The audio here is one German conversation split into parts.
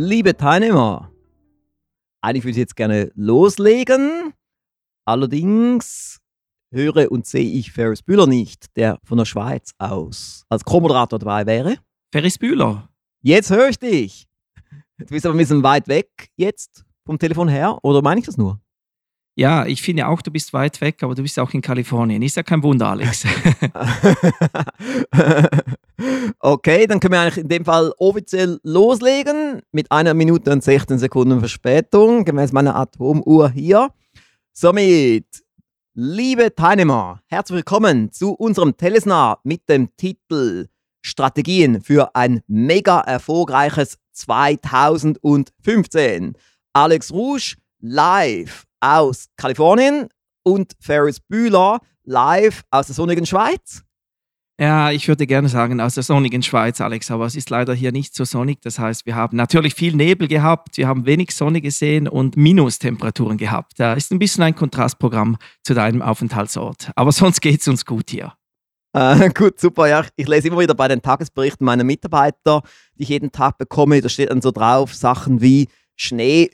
Liebe Teilnehmer, eigentlich würde ich jetzt gerne loslegen. Allerdings höre und sehe ich Ferris Bühler nicht, der von der Schweiz aus als Co-Moderator dabei wäre. Ferris Bühler. Jetzt höre ich dich. Du bist aber ein bisschen weit weg jetzt vom Telefon her, oder meine ich das nur? Ja, ich finde auch, du bist weit weg, aber du bist auch in Kalifornien. Ist ja kein Wunder, Alex. okay, dann können wir eigentlich in dem Fall offiziell loslegen mit einer Minute und 16 Sekunden Verspätung, gemäß meiner Atomuhr hier. Somit, liebe Teilnehmer, herzlich willkommen zu unserem Telesnar mit dem Titel Strategien für ein mega erfolgreiches 2015. Alex Rouge live aus Kalifornien und Ferris Bühler live aus der sonnigen Schweiz. Ja, ich würde gerne sagen aus der sonnigen Schweiz, Alex, aber es ist leider hier nicht so sonnig. Das heißt, wir haben natürlich viel Nebel gehabt, wir haben wenig Sonne gesehen und Minustemperaturen gehabt. Da ist ein bisschen ein Kontrastprogramm zu deinem Aufenthaltsort. Aber sonst geht es uns gut hier. Äh, gut, super. Ja, ich lese immer wieder bei den Tagesberichten meiner Mitarbeiter, die ich jeden Tag bekomme. Da steht dann so drauf Sachen wie Schnee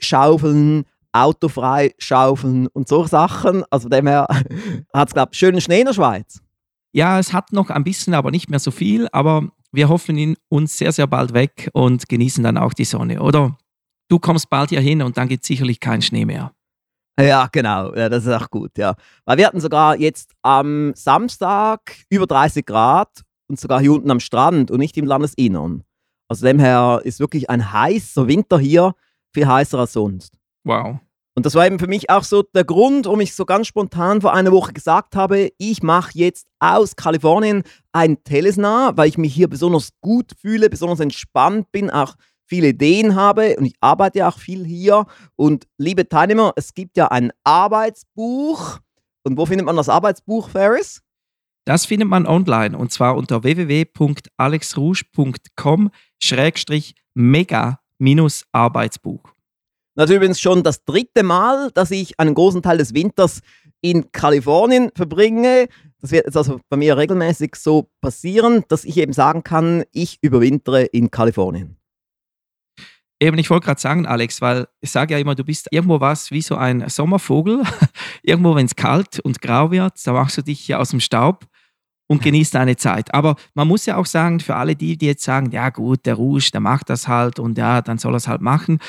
autofrei schaufeln und so Sachen. Also dem her hat es, glaube ich, schönen Schnee in der Schweiz. Ja, es hat noch ein bisschen, aber nicht mehr so viel. Aber wir hoffen ihn uns sehr, sehr bald weg und genießen dann auch die Sonne, oder? Du kommst bald hier hin und dann gibt es sicherlich keinen Schnee mehr. Ja, genau. Ja, das ist auch gut, ja. Weil wir hatten sogar jetzt am Samstag über 30 Grad und sogar hier unten am Strand und nicht im Landesinnern. Also dem her ist wirklich ein heißer Winter hier, viel heißer als sonst. Wow. Und das war eben für mich auch so der Grund, warum ich so ganz spontan vor einer Woche gesagt habe, ich mache jetzt aus Kalifornien ein Telesnar, weil ich mich hier besonders gut fühle, besonders entspannt bin, auch viele Ideen habe und ich arbeite ja auch viel hier. Und liebe Teilnehmer, es gibt ja ein Arbeitsbuch. Und wo findet man das Arbeitsbuch, Ferris? Das findet man online und zwar unter www.alexrouge.com-mega-arbeitsbuch. Das ist übrigens schon das dritte Mal, dass ich einen großen Teil des Winters in Kalifornien verbringe. Das wird jetzt also bei mir regelmäßig so passieren, dass ich eben sagen kann, ich überwintere in Kalifornien. Eben, ich wollte gerade sagen, Alex, weil ich sage ja immer, du bist irgendwo was wie so ein Sommervogel. irgendwo, wenn es kalt und grau wird, da machst du dich hier aus dem Staub und genießt deine Zeit. Aber man muss ja auch sagen, für alle die, die jetzt sagen, ja gut, der Rouge, der macht das halt und ja, dann soll er es halt machen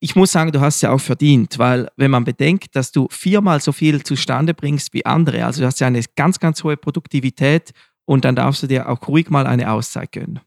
ich muss sagen, du hast ja auch verdient, weil wenn man bedenkt, dass du viermal so viel zustande bringst wie andere, also du hast ja eine ganz, ganz hohe Produktivität und dann darfst du dir auch ruhig mal eine Auszeit gönnen.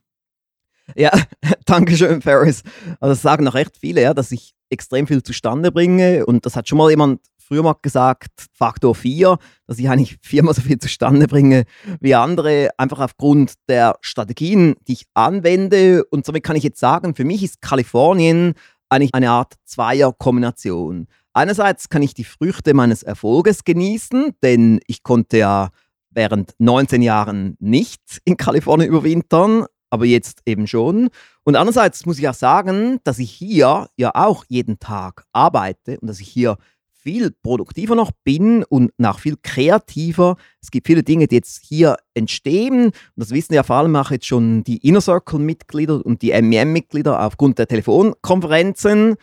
Ja, danke schön, Ferris. Also das sagen noch recht viele, ja, dass ich extrem viel zustande bringe und das hat schon mal jemand früher mal gesagt, Faktor 4, dass ich eigentlich viermal so viel zustande bringe wie andere, einfach aufgrund der Strategien, die ich anwende. Und somit kann ich jetzt sagen, für mich ist Kalifornien eigentlich eine Art Zweierkombination. Einerseits kann ich die Früchte meines Erfolges genießen, denn ich konnte ja während 19 Jahren nicht in Kalifornien überwintern, aber jetzt eben schon. Und andererseits muss ich auch sagen, dass ich hier ja auch jeden Tag arbeite und dass ich hier viel produktiver noch bin und noch viel kreativer. Es gibt viele Dinge, die jetzt hier entstehen. Und das wissen ja vor allem auch jetzt schon die Inner Circle-Mitglieder und die MEM-Mitglieder aufgrund der Telefonkonferenzen.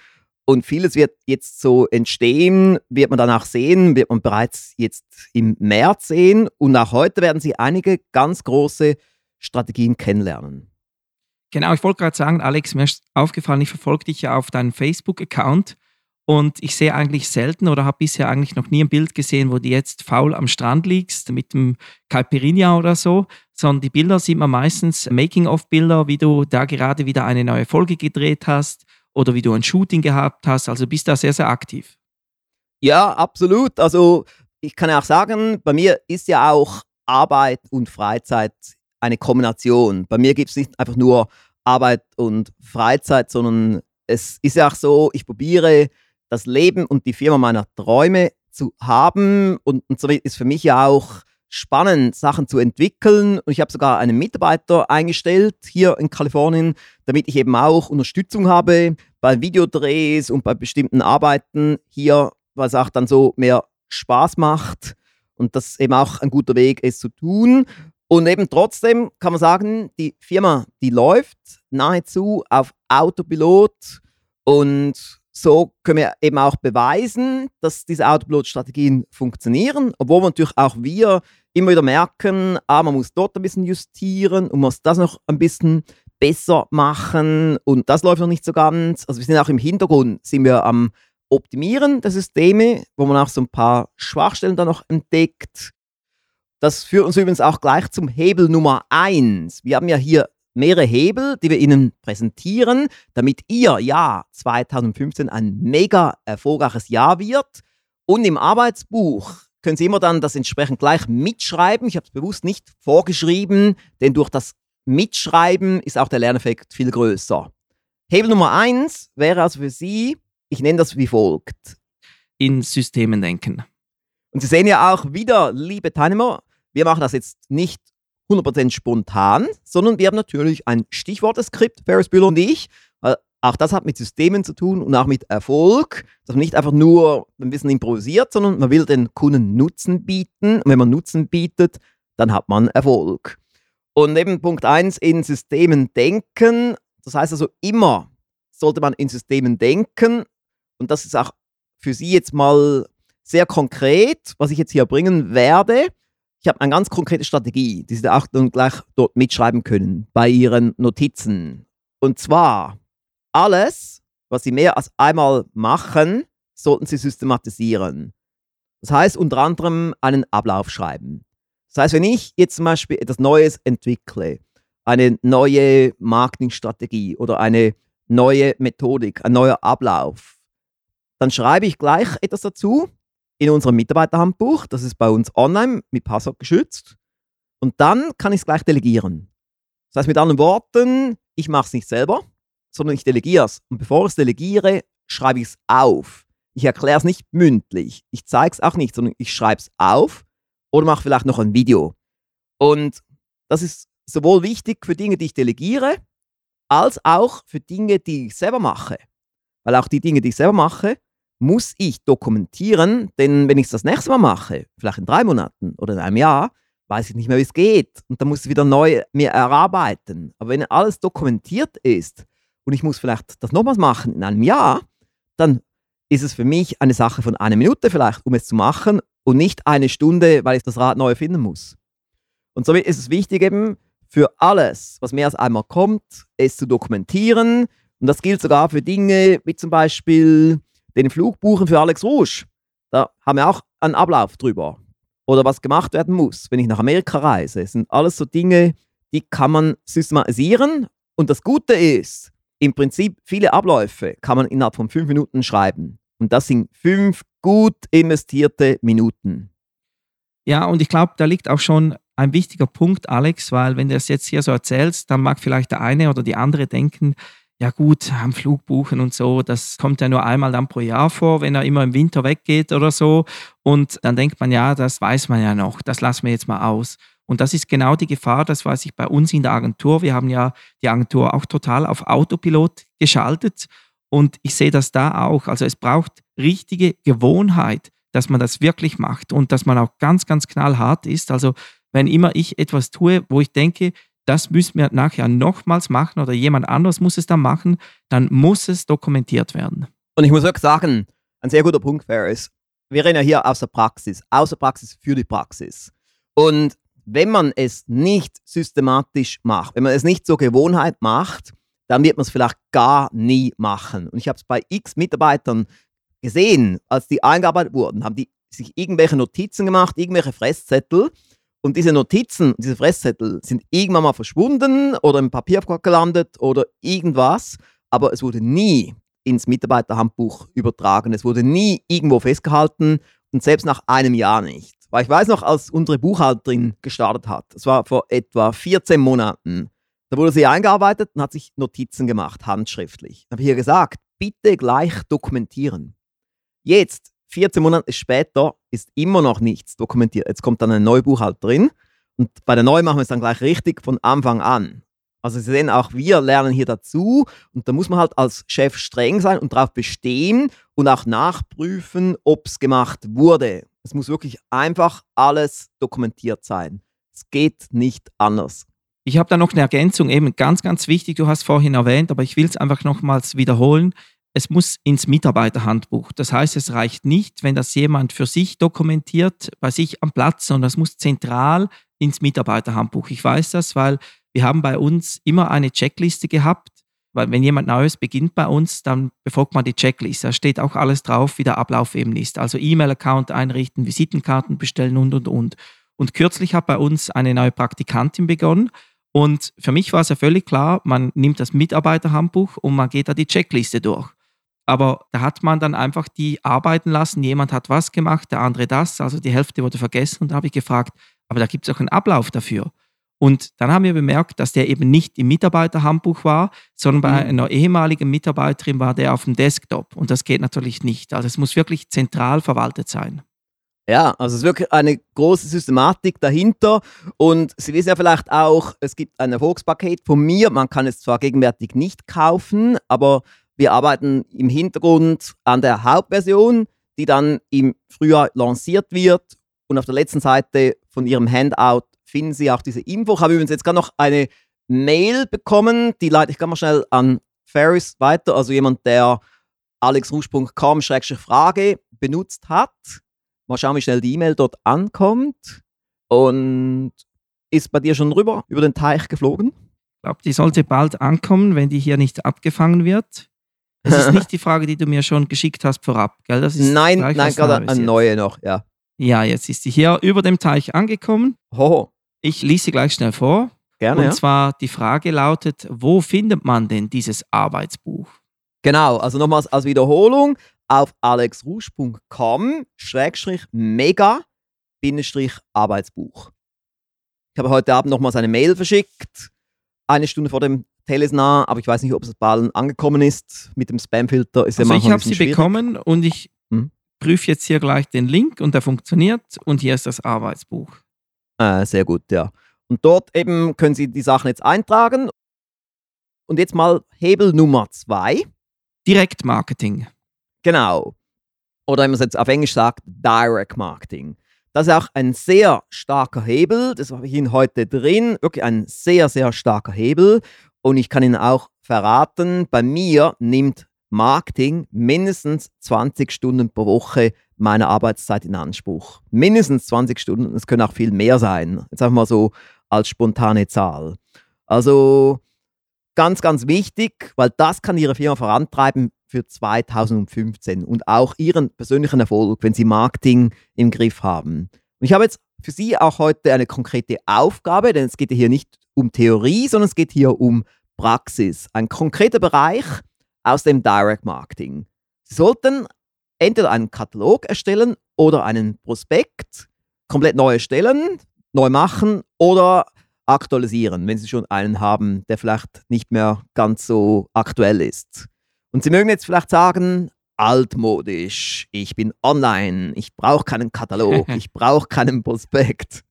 Und vieles wird jetzt so entstehen, wird man danach sehen, wird man bereits jetzt im März sehen. Und auch heute werden Sie einige ganz große Strategien kennenlernen. Genau, ich wollte gerade sagen, Alex, mir ist aufgefallen, ich verfolge dich ja auf deinem Facebook-Account und ich sehe eigentlich selten oder habe bisher eigentlich noch nie ein Bild gesehen, wo du jetzt faul am Strand liegst mit dem Caipirinha oder so, sondern die Bilder sieht man meistens Making-of-Bilder, wie du da gerade wieder eine neue Folge gedreht hast oder wie du ein Shooting gehabt hast. Also bist da sehr, sehr aktiv. Ja, absolut. Also ich kann auch sagen, bei mir ist ja auch Arbeit und Freizeit eine Kombination. Bei mir gibt es nicht einfach nur Arbeit und Freizeit, sondern es ist ja auch so, ich probiere das Leben und die Firma meiner Träume zu haben. Und, und so ist für mich ja auch spannend, Sachen zu entwickeln. Und ich habe sogar einen Mitarbeiter eingestellt hier in Kalifornien, damit ich eben auch Unterstützung habe bei Videodrehs und bei bestimmten Arbeiten hier, weil es auch dann so mehr Spaß macht und das eben auch ein guter Weg ist zu tun. Und eben trotzdem kann man sagen, die Firma, die läuft nahezu auf Autopilot Und so können wir eben auch beweisen, dass diese Autopilot-Strategien funktionieren, obwohl natürlich auch wir immer wieder merken, ah, man muss dort ein bisschen justieren und muss das noch ein bisschen besser machen und das läuft noch nicht so ganz. Also wir sind auch im Hintergrund, sind wir am Optimieren der Systeme, wo man auch so ein paar Schwachstellen dann noch entdeckt. Das führt uns übrigens auch gleich zum Hebel Nummer eins. Wir haben ja hier mehrere Hebel, die wir Ihnen präsentieren, damit Ihr Jahr 2015 ein mega erfolgreiches Jahr wird. Und im Arbeitsbuch können Sie immer dann das entsprechend gleich mitschreiben. Ich habe es bewusst nicht vorgeschrieben, denn durch das Mitschreiben ist auch der Lerneffekt viel größer. Hebel Nummer eins wäre also für Sie, ich nenne das wie folgt. In Systemen denken. Und Sie sehen ja auch wieder, liebe Teilnehmer, wir machen das jetzt nicht 100% spontan, sondern wir haben natürlich ein Stichworteskript, Ferris Bühler und ich. Auch das hat mit Systemen zu tun und auch mit Erfolg, dass man nicht einfach nur ein bisschen improvisiert, sondern man will den Kunden Nutzen bieten. Und wenn man Nutzen bietet, dann hat man Erfolg. Und eben Punkt 1, in Systemen denken. Das heißt also immer sollte man in Systemen denken. Und das ist auch für Sie jetzt mal sehr konkret, was ich jetzt hier bringen werde. Ich habe eine ganz konkrete Strategie, die Sie auch dann gleich dort mitschreiben können bei Ihren Notizen. Und zwar, alles, was Sie mehr als einmal machen, sollten Sie systematisieren. Das heißt unter anderem einen Ablauf schreiben. Das heißt, wenn ich jetzt zum Beispiel etwas Neues entwickle, eine neue Marketingstrategie oder eine neue Methodik, ein neuer Ablauf, dann schreibe ich gleich etwas dazu in unserem Mitarbeiterhandbuch. Das ist bei uns online mit Passwort geschützt. Und dann kann ich es gleich delegieren. Das heißt mit anderen Worten, ich mache es nicht selber, sondern ich delegiere es. Und bevor ich es delegiere, schreibe ich es auf. Ich erkläre es nicht mündlich. Ich zeige es auch nicht, sondern ich schreibe es auf oder mache vielleicht noch ein Video. Und das ist sowohl wichtig für Dinge, die ich delegiere, als auch für Dinge, die ich selber mache. Weil auch die Dinge, die ich selber mache, muss ich dokumentieren, denn wenn ich es das nächste Mal mache, vielleicht in drei Monaten oder in einem Jahr, weiß ich nicht mehr, wie es geht. Und dann muss ich wieder neu mir erarbeiten. Aber wenn alles dokumentiert ist und ich muss vielleicht das nochmals machen in einem Jahr, dann ist es für mich eine Sache von einer Minute vielleicht, um es zu machen und nicht eine Stunde, weil ich das Rad neu erfinden muss. Und somit ist es wichtig eben für alles, was mehr als einmal kommt, es zu dokumentieren. Und das gilt sogar für Dinge wie zum Beispiel den Flug buchen für Alex Rouge. Da haben wir auch einen Ablauf drüber. Oder was gemacht werden muss, wenn ich nach Amerika reise. Das sind alles so Dinge, die kann man systematisieren. Und das Gute ist, im Prinzip viele Abläufe kann man innerhalb von fünf Minuten schreiben. Und das sind fünf gut investierte Minuten. Ja, und ich glaube, da liegt auch schon ein wichtiger Punkt, Alex, weil wenn du das jetzt hier so erzählst, dann mag vielleicht der eine oder die andere denken, ja gut, am Flug buchen und so, das kommt ja nur einmal dann pro Jahr vor, wenn er immer im Winter weggeht oder so. Und dann denkt man, ja, das weiß man ja noch, das lassen wir jetzt mal aus. Und das ist genau die Gefahr, das weiß ich bei uns in der Agentur. Wir haben ja die Agentur auch total auf Autopilot geschaltet. Und ich sehe das da auch. Also es braucht richtige Gewohnheit, dass man das wirklich macht und dass man auch ganz, ganz knallhart ist. Also wenn immer ich etwas tue, wo ich denke, das müssen wir nachher nochmals machen oder jemand anderes muss es dann machen, dann muss es dokumentiert werden. Und ich muss wirklich sagen, ein sehr guter Punkt wäre es, wir reden ja hier aus der Praxis, aus der Praxis für die Praxis. Und wenn man es nicht systematisch macht, wenn man es nicht zur Gewohnheit macht, dann wird man es vielleicht gar nie machen. Und ich habe es bei x Mitarbeitern gesehen, als die eingearbeitet wurden, haben die sich irgendwelche Notizen gemacht, irgendwelche Fresszettel und diese Notizen, diese Fresszettel sind irgendwann mal verschwunden oder im Papierkorb gelandet oder irgendwas, aber es wurde nie ins Mitarbeiterhandbuch übertragen. Es wurde nie irgendwo festgehalten und selbst nach einem Jahr nicht. Weil ich weiß noch, als unsere Buchhalterin gestartet hat, das war vor etwa 14 Monaten, da wurde sie eingearbeitet und hat sich Notizen gemacht, handschriftlich. Da habe ich ihr gesagt, bitte gleich dokumentieren. Jetzt 14 Monate später ist immer noch nichts dokumentiert. Jetzt kommt dann ein Neubuchhalterin und bei der neuen machen wir es dann gleich richtig von Anfang an. Also Sie sehen, auch wir lernen hier dazu und da muss man halt als Chef streng sein und darauf bestehen und auch nachprüfen, ob es gemacht wurde. Es muss wirklich einfach alles dokumentiert sein. Es geht nicht anders. Ich habe da noch eine Ergänzung, eben ganz, ganz wichtig, du hast vorhin erwähnt, aber ich will es einfach nochmals wiederholen es muss ins Mitarbeiterhandbuch. Das heißt, es reicht nicht, wenn das jemand für sich dokumentiert, bei sich am Platz, sondern es muss zentral ins Mitarbeiterhandbuch. Ich weiß das, weil wir haben bei uns immer eine Checkliste gehabt, weil wenn jemand Neues beginnt bei uns, dann befolgt man die Checkliste. Da steht auch alles drauf, wie der Ablauf eben ist. Also E-Mail-Account einrichten, Visitenkarten bestellen und, und, und. Und kürzlich hat bei uns eine neue Praktikantin begonnen. Und für mich war es ja völlig klar, man nimmt das Mitarbeiterhandbuch und man geht da die Checkliste durch. Aber da hat man dann einfach die arbeiten lassen. Jemand hat was gemacht, der andere das. Also die Hälfte wurde vergessen. Und da habe ich gefragt, aber da gibt es auch einen Ablauf dafür. Und dann haben wir bemerkt, dass der eben nicht im Mitarbeiterhandbuch war, sondern bei mhm. einer ehemaligen Mitarbeiterin war der auf dem Desktop. Und das geht natürlich nicht. Also es muss wirklich zentral verwaltet sein. Ja, also es ist wirklich eine große Systematik dahinter. Und Sie wissen ja vielleicht auch, es gibt ein Erfolgspaket von mir. Man kann es zwar gegenwärtig nicht kaufen, aber wir arbeiten im Hintergrund an der Hauptversion, die dann im Frühjahr lanciert wird. Und auf der letzten Seite von Ihrem Handout finden Sie auch diese Info. Ich habe übrigens jetzt gerade noch eine Mail bekommen, die leite ich ganz mal schnell an Ferris weiter, also jemand, der alexrusch.com-frage benutzt hat. Mal schauen, wie schnell die E-Mail dort ankommt. Und ist bei dir schon rüber, über den Teich geflogen? Ich glaube, die sollte bald ankommen, wenn die hier nicht abgefangen wird. Das ist nicht die Frage, die du mir schon geschickt hast vorab, gell? Das ist nein, nein, gerade eine neue noch, ja. Ja, jetzt ist sie hier über dem Teich angekommen. Ho. Ich lese sie gleich schnell vor. Gerne. Und ja. zwar die Frage lautet: Wo findet man denn dieses Arbeitsbuch? Genau, also nochmals als Wiederholung auf alexrusch.com mega Arbeitsbuch. Ich habe heute Abend nochmals eine Mail verschickt, eine Stunde vor dem Telesnar, aber ich weiß nicht, ob es bald angekommen ist. Mit dem Spamfilter ist also ja ich habe sie schwierig. bekommen und ich hm? prüfe jetzt hier gleich den Link und der funktioniert und hier ist das Arbeitsbuch. Äh, sehr gut, ja. Und dort eben können Sie die Sachen jetzt eintragen. Und jetzt mal Hebel Nummer zwei. Direktmarketing. Genau. Oder wenn man es jetzt auf Englisch sagt, Direct Marketing. Das ist auch ein sehr starker Hebel. Das habe ich Ihnen heute drin. Wirklich ein sehr, sehr starker Hebel. Und ich kann Ihnen auch verraten, bei mir nimmt Marketing mindestens 20 Stunden pro Woche meiner Arbeitszeit in Anspruch. Mindestens 20 Stunden, es können auch viel mehr sein. Jetzt einfach mal so als spontane Zahl. Also ganz, ganz wichtig, weil das kann Ihre Firma vorantreiben für 2015 und auch Ihren persönlichen Erfolg, wenn Sie Marketing im Griff haben. Und ich habe jetzt für Sie auch heute eine konkrete Aufgabe, denn es geht hier nicht um Theorie, sondern es geht hier um Praxis. Ein konkreter Bereich aus dem Direct Marketing. Sie sollten entweder einen Katalog erstellen oder einen Prospekt, komplett neu erstellen, neu machen oder aktualisieren, wenn Sie schon einen haben, der vielleicht nicht mehr ganz so aktuell ist. Und Sie mögen jetzt vielleicht sagen, altmodisch, ich bin online, ich brauche keinen Katalog, ich brauche keinen Prospekt.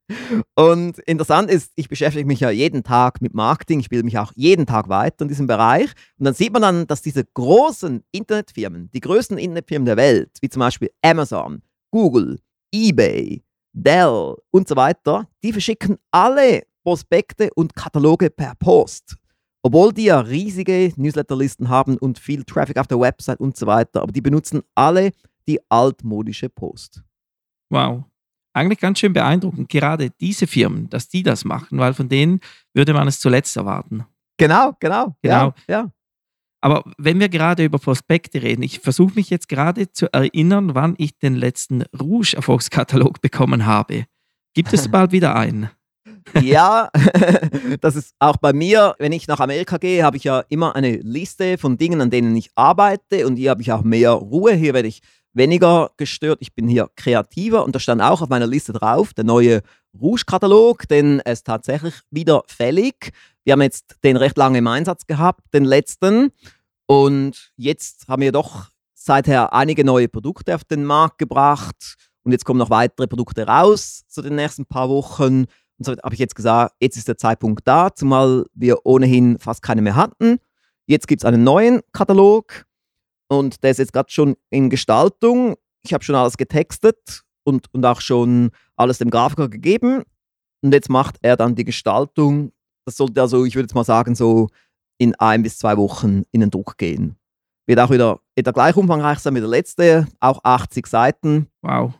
Und interessant ist, ich beschäftige mich ja jeden Tag mit Marketing, ich bilde mich auch jeden Tag weiter in diesem Bereich. Und dann sieht man dann, dass diese großen Internetfirmen, die größten Internetfirmen der Welt, wie zum Beispiel Amazon, Google, eBay, Dell und so weiter, die verschicken alle Prospekte und Kataloge per Post. Obwohl die ja riesige Newsletterlisten haben und viel Traffic auf der Website und so weiter, aber die benutzen alle die altmodische Post. Wow. Eigentlich ganz schön beeindruckend, gerade diese Firmen, dass die das machen, weil von denen würde man es zuletzt erwarten. Genau, genau. genau. Ja, ja. Aber wenn wir gerade über Prospekte reden, ich versuche mich jetzt gerade zu erinnern, wann ich den letzten Rouge-Erfolgskatalog bekommen habe. Gibt es bald wieder einen? Ja, das ist auch bei mir, wenn ich nach Amerika gehe, habe ich ja immer eine Liste von Dingen, an denen ich arbeite und hier habe ich auch mehr Ruhe. Hier werde ich weniger gestört. Ich bin hier kreativer und da stand auch auf meiner Liste drauf der neue Rouge-Katalog, denn es ist tatsächlich wieder fällig. Wir haben jetzt den recht lange im Einsatz gehabt, den letzten. Und jetzt haben wir doch seither einige neue Produkte auf den Markt gebracht. Und jetzt kommen noch weitere Produkte raus zu den nächsten paar Wochen. Und so habe ich jetzt gesagt, jetzt ist der Zeitpunkt da, zumal wir ohnehin fast keine mehr hatten. Jetzt gibt es einen neuen Katalog und der ist jetzt gerade schon in Gestaltung. Ich habe schon alles getextet und, und auch schon alles dem Grafiker gegeben. Und jetzt macht er dann die Gestaltung. Das sollte also, ich würde jetzt mal sagen, so in ein bis zwei Wochen in den Druck gehen. Wird auch wieder etwa gleich umfangreich sein wie der letzte, auch 80 Seiten. Wow.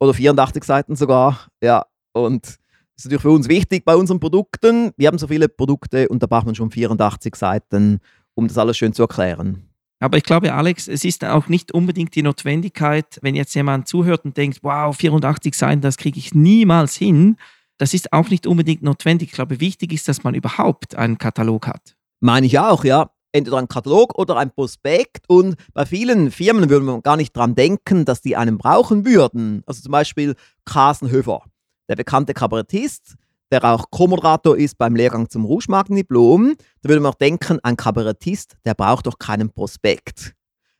Oder 84 Seiten sogar. Ja, und das ist natürlich für uns wichtig bei unseren Produkten. Wir haben so viele Produkte und da braucht man schon 84 Seiten, um das alles schön zu erklären. Aber ich glaube, Alex, es ist auch nicht unbedingt die Notwendigkeit, wenn jetzt jemand zuhört und denkt, wow, 84 Seiten, das kriege ich niemals hin. Das ist auch nicht unbedingt notwendig. Ich glaube, wichtig ist, dass man überhaupt einen Katalog hat. Meine ich auch, ja. Entweder ein Katalog oder ein Prospekt. Und bei vielen Firmen würde man gar nicht dran denken, dass die einen brauchen würden. Also zum Beispiel Carsten Höfer, der bekannte Kabarettist, der auch Co-Moderator ist beim Lehrgang zum Rouge-Marken-Diplom. Da würde man auch denken, ein Kabarettist, der braucht doch keinen Prospekt.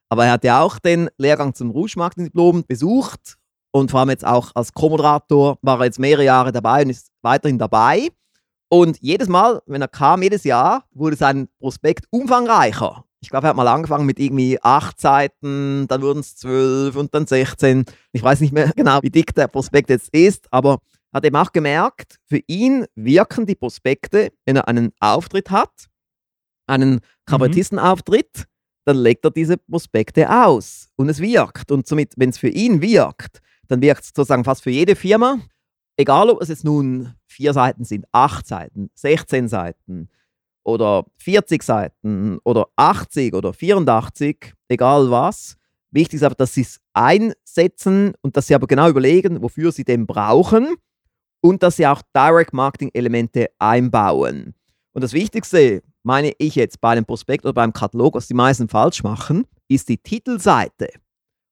Aber er hat ja auch den Lehrgang zum Rouge-Marken-Diplom besucht und vor allem jetzt auch als Co-Moderator war er jetzt mehrere Jahre dabei und ist weiterhin dabei. Und jedes Mal, wenn er kam, jedes Jahr, wurde sein Prospekt umfangreicher. Ich glaube, er hat mal angefangen mit irgendwie acht Seiten, dann wurden es zwölf und dann 16. Ich weiß nicht mehr genau, wie dick der Prospekt jetzt ist, aber hat eben auch gemerkt, für ihn wirken die Prospekte, wenn er einen Auftritt hat, einen Kabarettistenauftritt, mhm. dann legt er diese Prospekte aus und es wirkt. Und somit, wenn es für ihn wirkt, dann wirkt es sozusagen fast für jede Firma. Egal, ob es jetzt nun vier Seiten sind, acht Seiten, 16 Seiten oder 40 Seiten oder 80 oder 84, egal was. Wichtig ist aber, dass sie es einsetzen und dass sie aber genau überlegen, wofür sie den brauchen und dass sie auch Direct Marketing Elemente einbauen. Und das Wichtigste, meine ich jetzt bei einem Prospekt oder beim Katalog, was die meisten falsch machen, ist die Titelseite.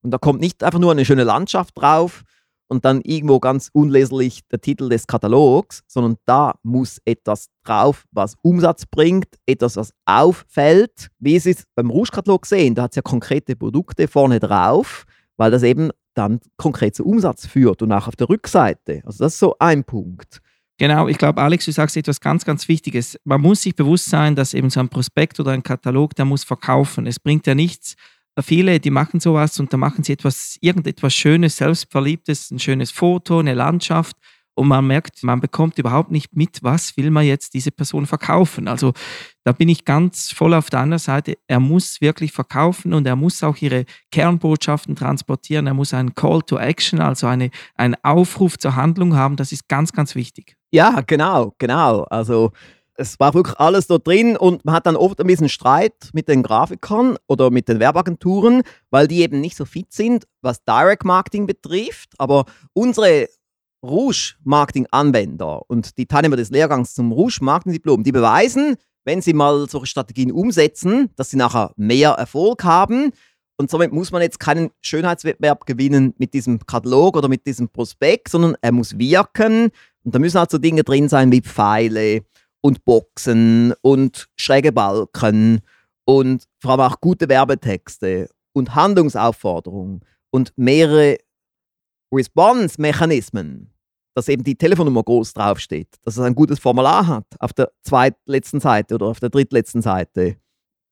Und da kommt nicht einfach nur eine schöne Landschaft drauf und dann irgendwo ganz unleserlich der Titel des Katalogs, sondern da muss etwas drauf, was Umsatz bringt, etwas, was auffällt. Wie Sie es beim Rouge-Katalog sehen, da hat es ja konkrete Produkte vorne drauf, weil das eben dann konkret zu Umsatz führt und auch auf der Rückseite. Also das ist so ein Punkt. Genau, ich glaube, Alex, du sagst etwas ganz, ganz Wichtiges. Man muss sich bewusst sein, dass eben so ein Prospekt oder ein Katalog, der muss verkaufen. Es bringt ja nichts. Viele, die machen sowas und da machen sie etwas, irgendetwas Schönes, Selbstverliebtes, ein schönes Foto, eine Landschaft und man merkt, man bekommt überhaupt nicht mit, was will man jetzt diese Person verkaufen. Also da bin ich ganz voll auf der anderen Seite. Er muss wirklich verkaufen und er muss auch ihre Kernbotschaften transportieren. Er muss einen Call to Action, also eine, einen Aufruf zur Handlung haben. Das ist ganz, ganz wichtig. Ja, genau, genau. Also es war wirklich alles dort drin und man hat dann oft ein bisschen Streit mit den Grafikern oder mit den Werbeagenturen, weil die eben nicht so fit sind, was Direct Marketing betrifft. Aber unsere Rouge-Marketing-Anwender und die Teilnehmer des Lehrgangs zum Rouge-Marketing-Diplom, die beweisen, wenn sie mal solche Strategien umsetzen, dass sie nachher mehr Erfolg haben. Und somit muss man jetzt keinen Schönheitswettbewerb gewinnen mit diesem Katalog oder mit diesem Prospekt, sondern er muss wirken. Und da müssen halt so Dinge drin sein wie Pfeile und Boxen und schräge Balken und vor allem auch gute Werbetexte und Handlungsaufforderungen und mehrere Response-Mechanismen dass eben die Telefonnummer groß draufsteht, dass es ein gutes Formular hat auf der zweitletzten Seite oder auf der drittletzten Seite.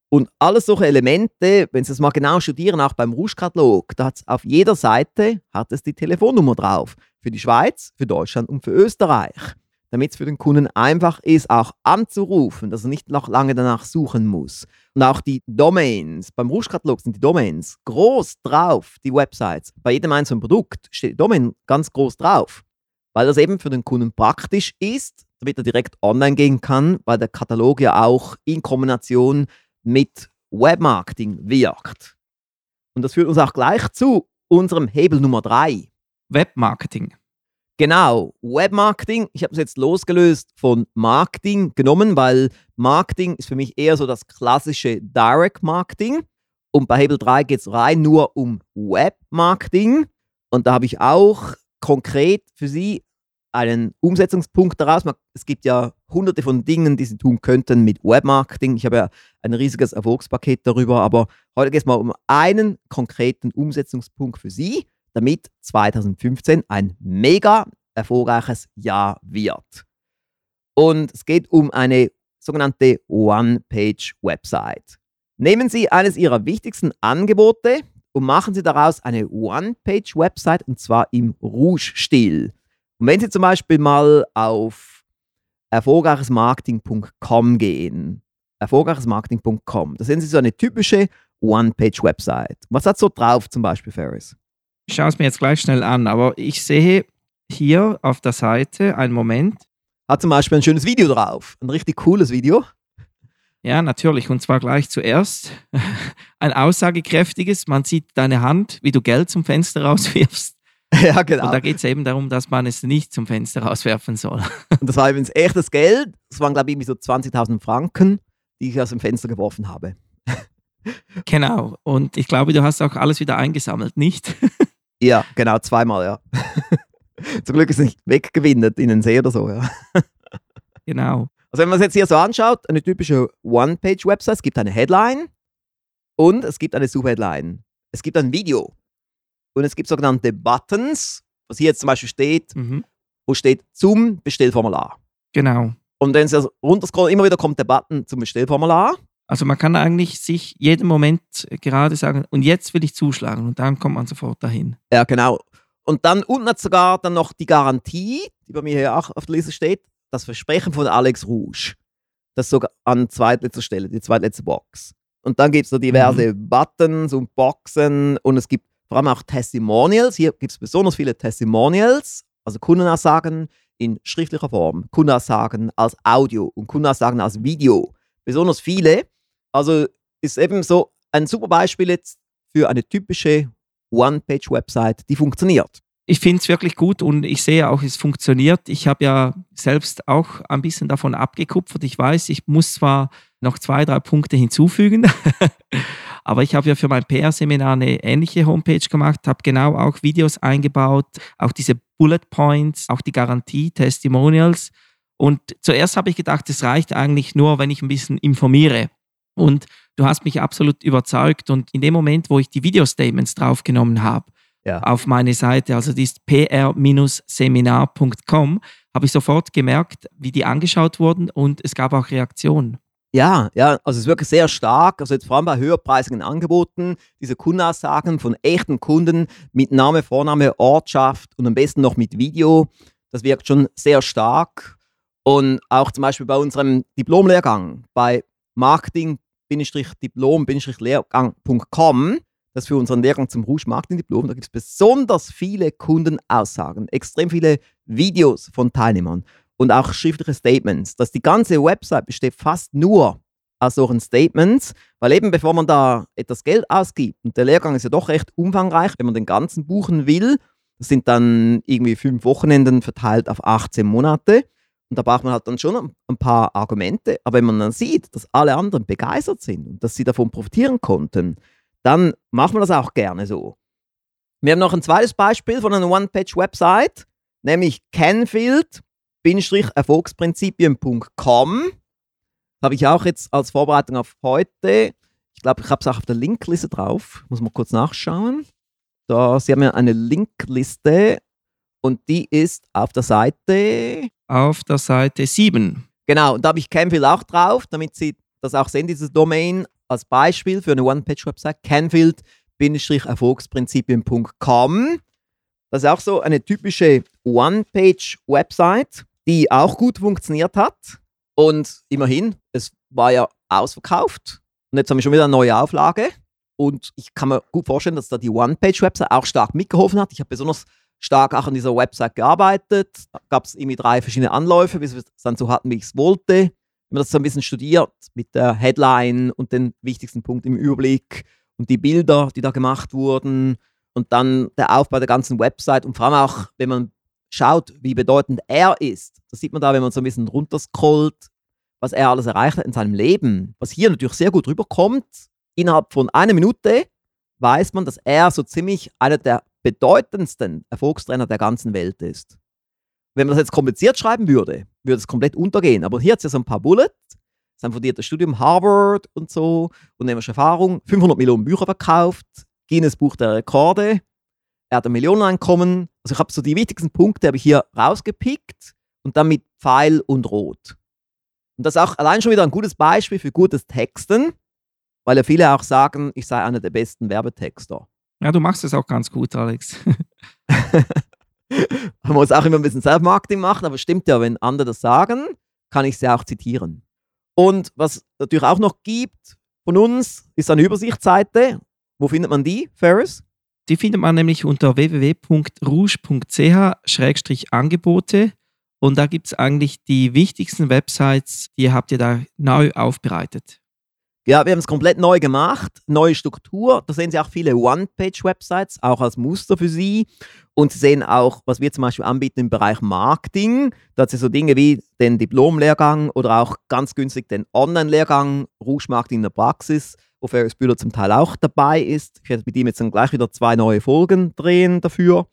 Und alles solche Elemente, wenn Sie es mal genau studieren, auch beim Rouge-Katalog, da hat es auf jeder Seite hat es die Telefonnummer drauf. Für die Schweiz, für Deutschland und für Österreich. Damit es für den Kunden einfach ist, auch anzurufen, dass er nicht noch lange danach suchen muss. Und auch die Domains, beim Rouge-Katalog sind die Domains groß drauf, die Websites. Bei jedem einzelnen Produkt steht die Domain ganz groß drauf weil das eben für den Kunden praktisch ist, damit er direkt online gehen kann, weil der Katalog ja auch in Kombination mit Webmarketing wirkt. Und das führt uns auch gleich zu unserem Hebel Nummer drei. Webmarketing. Genau, Webmarketing. Ich habe es jetzt losgelöst von Marketing genommen, weil Marketing ist für mich eher so das klassische Direct Marketing. Und bei Hebel 3 geht es rein nur um Webmarketing. Und da habe ich auch konkret für Sie einen Umsetzungspunkt daraus. Es gibt ja hunderte von Dingen, die Sie tun könnten mit Webmarketing. Ich habe ja ein riesiges Erfolgspaket darüber, aber heute geht es mal um einen konkreten Umsetzungspunkt für Sie, damit 2015 ein mega erfolgreiches Jahr wird. Und es geht um eine sogenannte One-Page-Website. Nehmen Sie eines Ihrer wichtigsten Angebote, und machen Sie daraus eine One-Page-Website und zwar im Rouge-Stil. Und wenn Sie zum Beispiel mal auf erfolgreichesmarketing.com gehen, erfolgreichesmarketing.com, da sehen Sie so eine typische One-Page-Website. Was hat so drauf zum Beispiel, Ferris? Ich schaue es mir jetzt gleich schnell an, aber ich sehe hier auf der Seite einen Moment. Hat zum Beispiel ein schönes Video drauf. Ein richtig cooles Video. Ja, natürlich. Und zwar gleich zuerst ein aussagekräftiges. Man sieht deine Hand, wie du Geld zum Fenster rauswirfst. Ja, genau. Und da geht es eben darum, dass man es nicht zum Fenster rauswerfen soll. Und das war übrigens echtes Geld. Das waren, glaube ich, so 20.000 Franken, die ich aus dem Fenster geworfen habe. Genau. Und ich glaube, du hast auch alles wieder eingesammelt, nicht? Ja, genau, zweimal, ja. Zum Glück ist es nicht weggewindet in den See oder so, ja. Genau. Also wenn man es jetzt hier so anschaut, eine typische One-Page-Website, es gibt eine Headline und es gibt eine Subheadline. Es gibt ein Video und es gibt sogenannte Buttons, was hier jetzt zum Beispiel steht, Mhm. wo steht zum Bestellformular. Genau. Und wenn Sie also runterscrollen, immer wieder kommt der Button zum Bestellformular. Also man kann eigentlich sich jeden Moment gerade sagen, und jetzt will ich zuschlagen und dann kommt man sofort dahin. Ja, genau. Und dann unten hat sogar dann noch die Garantie, die bei mir hier auch auf der Liste steht, das Versprechen von Alex Rouge. Das sogar an zweitletzter Stelle, die zweitletzte Box. Und dann gibt es so diverse Buttons und Boxen und es gibt vor allem auch Testimonials. Hier gibt es besonders viele Testimonials, also Kundenaussagen in schriftlicher Form, Kundenaussagen als Audio und Kundenaussagen als Video. Besonders viele. Also ist eben so ein super Beispiel jetzt für eine typische One-Page-Website, die funktioniert. Ich finde es wirklich gut und ich sehe auch, es funktioniert. Ich habe ja selbst auch ein bisschen davon abgekupfert. Ich weiß, ich muss zwar noch zwei, drei Punkte hinzufügen, aber ich habe ja für mein PR-Seminar eine ähnliche Homepage gemacht, habe genau auch Videos eingebaut, auch diese Bullet Points, auch die Garantie, Testimonials. Und zuerst habe ich gedacht, es reicht eigentlich nur, wenn ich ein bisschen informiere. Und du hast mich absolut überzeugt. Und in dem Moment, wo ich die Video-Statements draufgenommen habe, Ja. auf meine Seite, also die ist pr-seminar.com, habe ich sofort gemerkt, wie die angeschaut wurden und es gab auch Reaktionen. Ja, ja, also es ist wirklich sehr stark. Also jetzt vor allem bei höherpreisigen Angeboten, diese Kundenaussagen von echten Kunden mit Name, Vorname, Ortschaft und am besten noch mit Video, das wirkt schon sehr stark. Und auch zum Beispiel bei unserem Diplomlehrgang bei marketing-diplom-lehrgang.com, das ist für unseren Lehrgang zum Rouge Marketing Diplom, da gibt es besonders viele Kundenaussagen, extrem viele Videos von Teilnehmern und auch schriftliche Statements. Dass die ganze Website besteht fast nur aus solchen Statements, weil eben bevor man da etwas Geld ausgibt, und der Lehrgang ist ja doch recht umfangreich, wenn man den ganzen buchen will, das sind dann irgendwie fünf Wochenenden verteilt auf 18 Monate. Und da braucht man halt dann schon ein paar Argumente. Aber wenn man dann sieht, dass alle anderen begeistert sind und dass sie davon profitieren konnten, dann macht man das auch gerne so. Wir haben noch ein zweites Beispiel von einer One-Page-Website, nämlich Canfield-erfolgsprinzipien.com. Habe ich auch jetzt als Vorbereitung auf heute. Ich glaube, ich habe es auch auf der Linkliste drauf. Muss mal kurz nachschauen. Da, Sie haben ja eine Linkliste und die ist auf der Seite. Auf der Seite 7. Genau, und da habe ich Canfield auch drauf, damit Sie das auch sehen, dieses Domain als Beispiel für eine One-Page-Website. Canfield-erfolgsprinzipien.com. Das ist auch so eine typische One-Page-Website, die auch gut funktioniert hat. Und immerhin, es war ja ausverkauft. Und jetzt haben wir schon wieder eine neue Auflage. Und ich kann mir gut vorstellen, dass da die One-Page-Website auch stark mitgeholfen hat. Ich habe besonders stark auch an dieser Website gearbeitet. Da gab es irgendwie drei verschiedene Anläufe, bis wir es dann so hatten, wie ich es wollte. Wenn man das so ein bisschen studiert mit der Headline und den wichtigsten Punkten im Überblick und die Bilder, die da gemacht wurden und dann der Aufbau der ganzen Website und vor allem auch, wenn man schaut, wie bedeutend er ist. Das sieht man da, wenn man so ein bisschen runterscrollt, was er alles erreicht hat in seinem Leben. Was hier natürlich sehr gut rüberkommt, innerhalb von einer Minute weiß man, dass er so ziemlich einer der bedeutendsten Erfolgstrainer der ganzen Welt ist. Wenn man das jetzt kompliziert schreiben würde, würde es komplett untergehen. Aber hier hat es ja so ein paar Bullets. Sein fundiertes Studium Harvard und so, unternehmerische Erfahrung, 500 Millionen Bücher verkauft, Guinness Buch der Rekorde, er hat ein Millioneneinkommen. Also ich habe so die wichtigsten Punkte habe ich hier rausgepickt und dann mit Pfeil und Rot. Und das ist auch allein schon wieder ein gutes Beispiel für gutes Texten, weil ja viele auch sagen, ich sei einer der besten Werbetexter. Ja, du machst es auch ganz gut, Alex. Man muss auch immer ein bisschen Self-Marketing machen, aber stimmt ja, wenn andere das sagen, kann ich sie auch zitieren. Und was natürlich auch noch gibt, von uns ist eine Übersichtsseite. Wo findet man die, Ferris? Die findet man nämlich unter www.rouge.ch-angebote und da gibt es eigentlich die wichtigsten Websites, die habt ihr da neu aufbereitet. Ja, wir haben es komplett neu gemacht, neue Struktur. Da sehen Sie auch viele One-Page-Websites, auch als Muster für Sie. Und Sie sehen auch, was wir zum Beispiel anbieten im Bereich Marketing. Da hat es so Dinge wie den Diplom-Lehrgang oder auch ganz günstig den Online-Lehrgang Rouge Marketing in der Praxis, wo Ferris Bühler zum Teil auch dabei ist. Ich werde mit ihm jetzt dann gleich wieder zwei neue Folgen drehen dafür.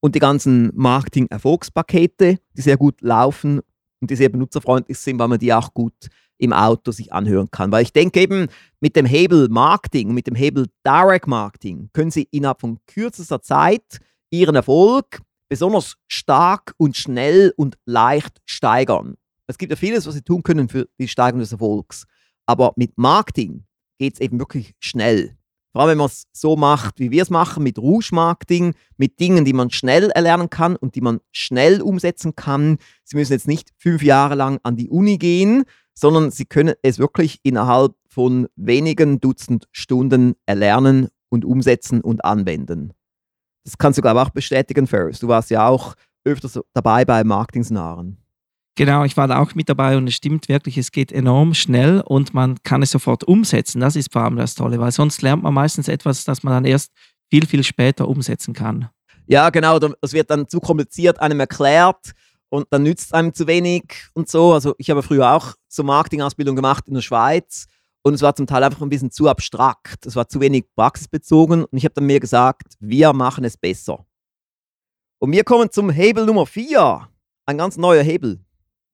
Und die ganzen Marketing-Erfolgspakete, die sehr gut laufen und die sehr benutzerfreundlich sind, weil man die auch gut im Auto sich anhören kann. Weil ich denke eben, mit dem Hebel Marketing, mit dem Hebel Direct Marketing können Sie innerhalb von kürzester Zeit Ihren Erfolg besonders stark und schnell und leicht steigern. Es gibt ja vieles, was Sie tun können für die Steigerung des Erfolgs. Aber mit Marketing geht es eben wirklich schnell. Vor allem, wenn man es so macht, wie wir es machen, mit Rouge-Marketing, mit Dingen, die man schnell erlernen kann und die man schnell umsetzen kann. Sie müssen jetzt nicht fünf Jahre lang an die Uni gehen, sondern Sie können es wirklich innerhalb von wenigen Dutzend Stunden erlernen und umsetzen und anwenden. Das kannst du, glaube ich, auch bestätigen, Ferris. Du warst ja auch öfters dabei bei Marketingseminaren. Genau, ich war da auch mit dabei und es stimmt wirklich, es geht enorm schnell und man kann es sofort umsetzen. Das ist vor allem das Tolle, weil sonst lernt man meistens etwas, das man dann erst viel, viel später umsetzen kann. Ja, genau, das wird dann zu kompliziert einem erklärt und dann nützt es einem zu wenig und so. Also ich habe früher auch so Marketingausbildung gemacht in der Schweiz und es war zum Teil einfach ein bisschen zu abstrakt. Es war zu wenig praxisbezogen und ich habe dann mir gesagt, wir machen es besser. Und wir kommen zum Hebel Nummer 4. Ein ganz neuer Hebel.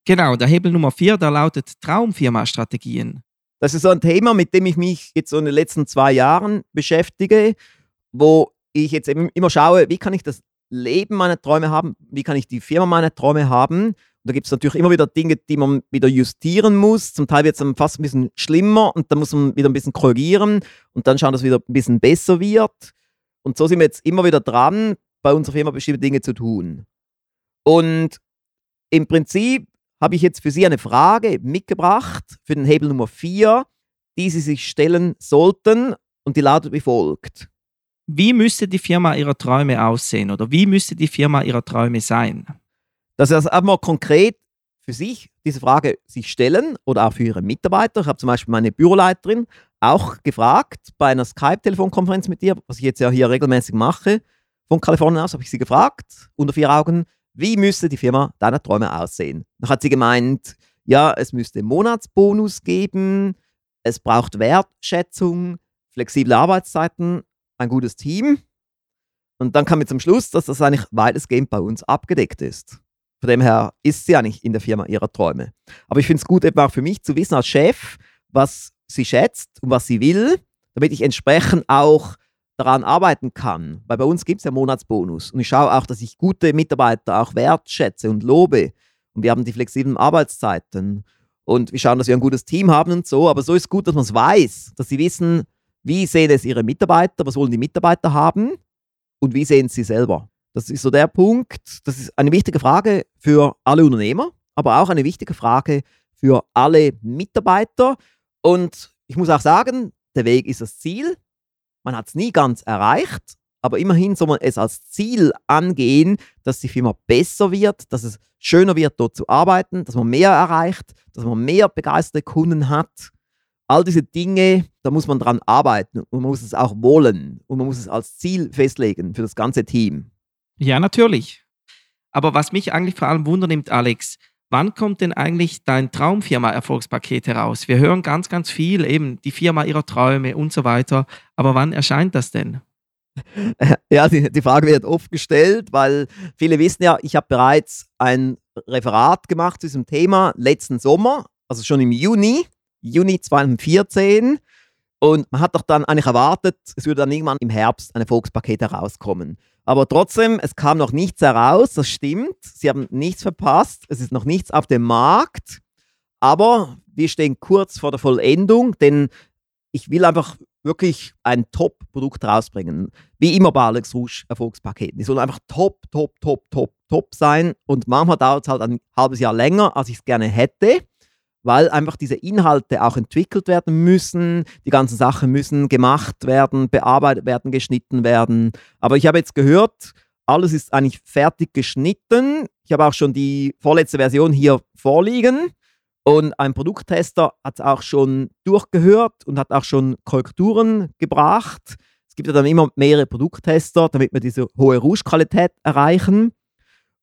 Genau, der Hebel Nummer 4, der lautet Traumfirma-Strategien. Das ist so ein Thema, mit dem ich mich jetzt so in den letzten zwei Jahren beschäftige, wo ich jetzt eben immer schaue, wie kann ich das Leben meiner Träume haben, wie kann ich die Firma meiner Träume haben. Und da gibt es natürlich immer wieder Dinge, die man wieder justieren muss. Zum Teil wird es dann fast ein bisschen schlimmer und dann muss man wieder ein bisschen korrigieren und dann schauen, dass es wieder ein bisschen besser wird. Und so sind wir jetzt immer wieder dran, bei unserer Firma bestimmte Dinge zu tun. Und im Prinzip habe ich jetzt für Sie eine Frage mitgebracht für den Hebel Nummer 4, die Sie sich stellen sollten und die lautet wie folgt. Wie müsste die Firma Ihrer Träume aussehen oder wie müsste die Firma Ihrer Träume sein? Dass Sie also einmal konkret für sich diese Frage sich stellen oder auch für Ihre Mitarbeiter. Ich habe zum Beispiel meine Büroleiterin auch gefragt bei einer Skype-Telefonkonferenz mit ihr, was ich jetzt ja hier regelmäßig mache. Von Kalifornien aus habe ich sie gefragt, unter vier Augen, wie müsste die Firma deiner Träume aussehen? Dann hat sie gemeint, ja, es müsste Monatsbonus geben, es braucht Wertschätzung, flexible Arbeitszeiten, ein gutes Team. Und dann kam mir zum Schluss, dass das eigentlich weitestgehend bei uns abgedeckt ist. Von dem her ist sie eigentlich in der Firma ihrer Träume. Aber ich finde es gut, eben auch für mich zu wissen als Chef, was sie schätzt und was sie will, damit ich entsprechend auch daran arbeiten kann. Weil bei uns gibt es ja Monatsbonus. Und ich schaue auch, dass ich gute Mitarbeiter auch wertschätze und lobe. Und wir haben die flexiblen Arbeitszeiten. Und wir schauen, dass wir ein gutes Team haben und so. Aber so ist gut, dass man es weiß, dass sie wissen, wie sehen es ihre Mitarbeiter, was wollen die Mitarbeiter haben und wie sehen sie selber. Das ist so der Punkt. Das ist eine wichtige Frage für alle Unternehmer, aber auch eine wichtige Frage für alle Mitarbeiter. Und ich muss auch sagen, der Weg ist das Ziel. Man hat es nie ganz erreicht, aber immerhin soll man es als Ziel angehen, dass die Firma besser wird, dass es schöner wird, dort zu arbeiten, dass man mehr erreicht, dass man mehr begeisterte Kunden hat. All diese Dinge, da muss man dran arbeiten und man muss es auch wollen und man muss es als Ziel festlegen für das ganze Team. Ja, natürlich. Aber was mich eigentlich vor allem wundernimmt, Alex, Wann kommt denn eigentlich dein Traumfirma-Erfolgspaket heraus? Wir hören ganz, ganz viel, eben die Firma ihrer Träume und so weiter. Aber wann erscheint das denn? Ja, die, die Frage wird oft gestellt, weil viele wissen ja, ich habe bereits ein Referat gemacht zu diesem Thema letzten Sommer, also schon im Juni, Juni 2014. Und man hat doch dann eigentlich erwartet, es würde dann irgendwann im Herbst ein Erfolgspaket herauskommen. Aber trotzdem, es kam noch nichts heraus, das stimmt. Sie haben nichts verpasst, es ist noch nichts auf dem Markt. Aber wir stehen kurz vor der Vollendung, denn ich will einfach wirklich ein Top-Produkt rausbringen. Wie immer bei Alex Rouge Erfolgspaketen. Die sollen einfach top, top, top, top, top sein. Und manchmal dauert es halt ein halbes Jahr länger, als ich es gerne hätte weil einfach diese Inhalte auch entwickelt werden müssen. Die ganzen Sachen müssen gemacht werden, bearbeitet werden, geschnitten werden. Aber ich habe jetzt gehört, alles ist eigentlich fertig geschnitten. Ich habe auch schon die vorletzte Version hier vorliegen. Und ein Produkttester hat es auch schon durchgehört und hat auch schon Korrekturen gebracht. Es gibt ja dann immer mehrere Produkttester, damit wir diese hohe Rouge-Qualität erreichen.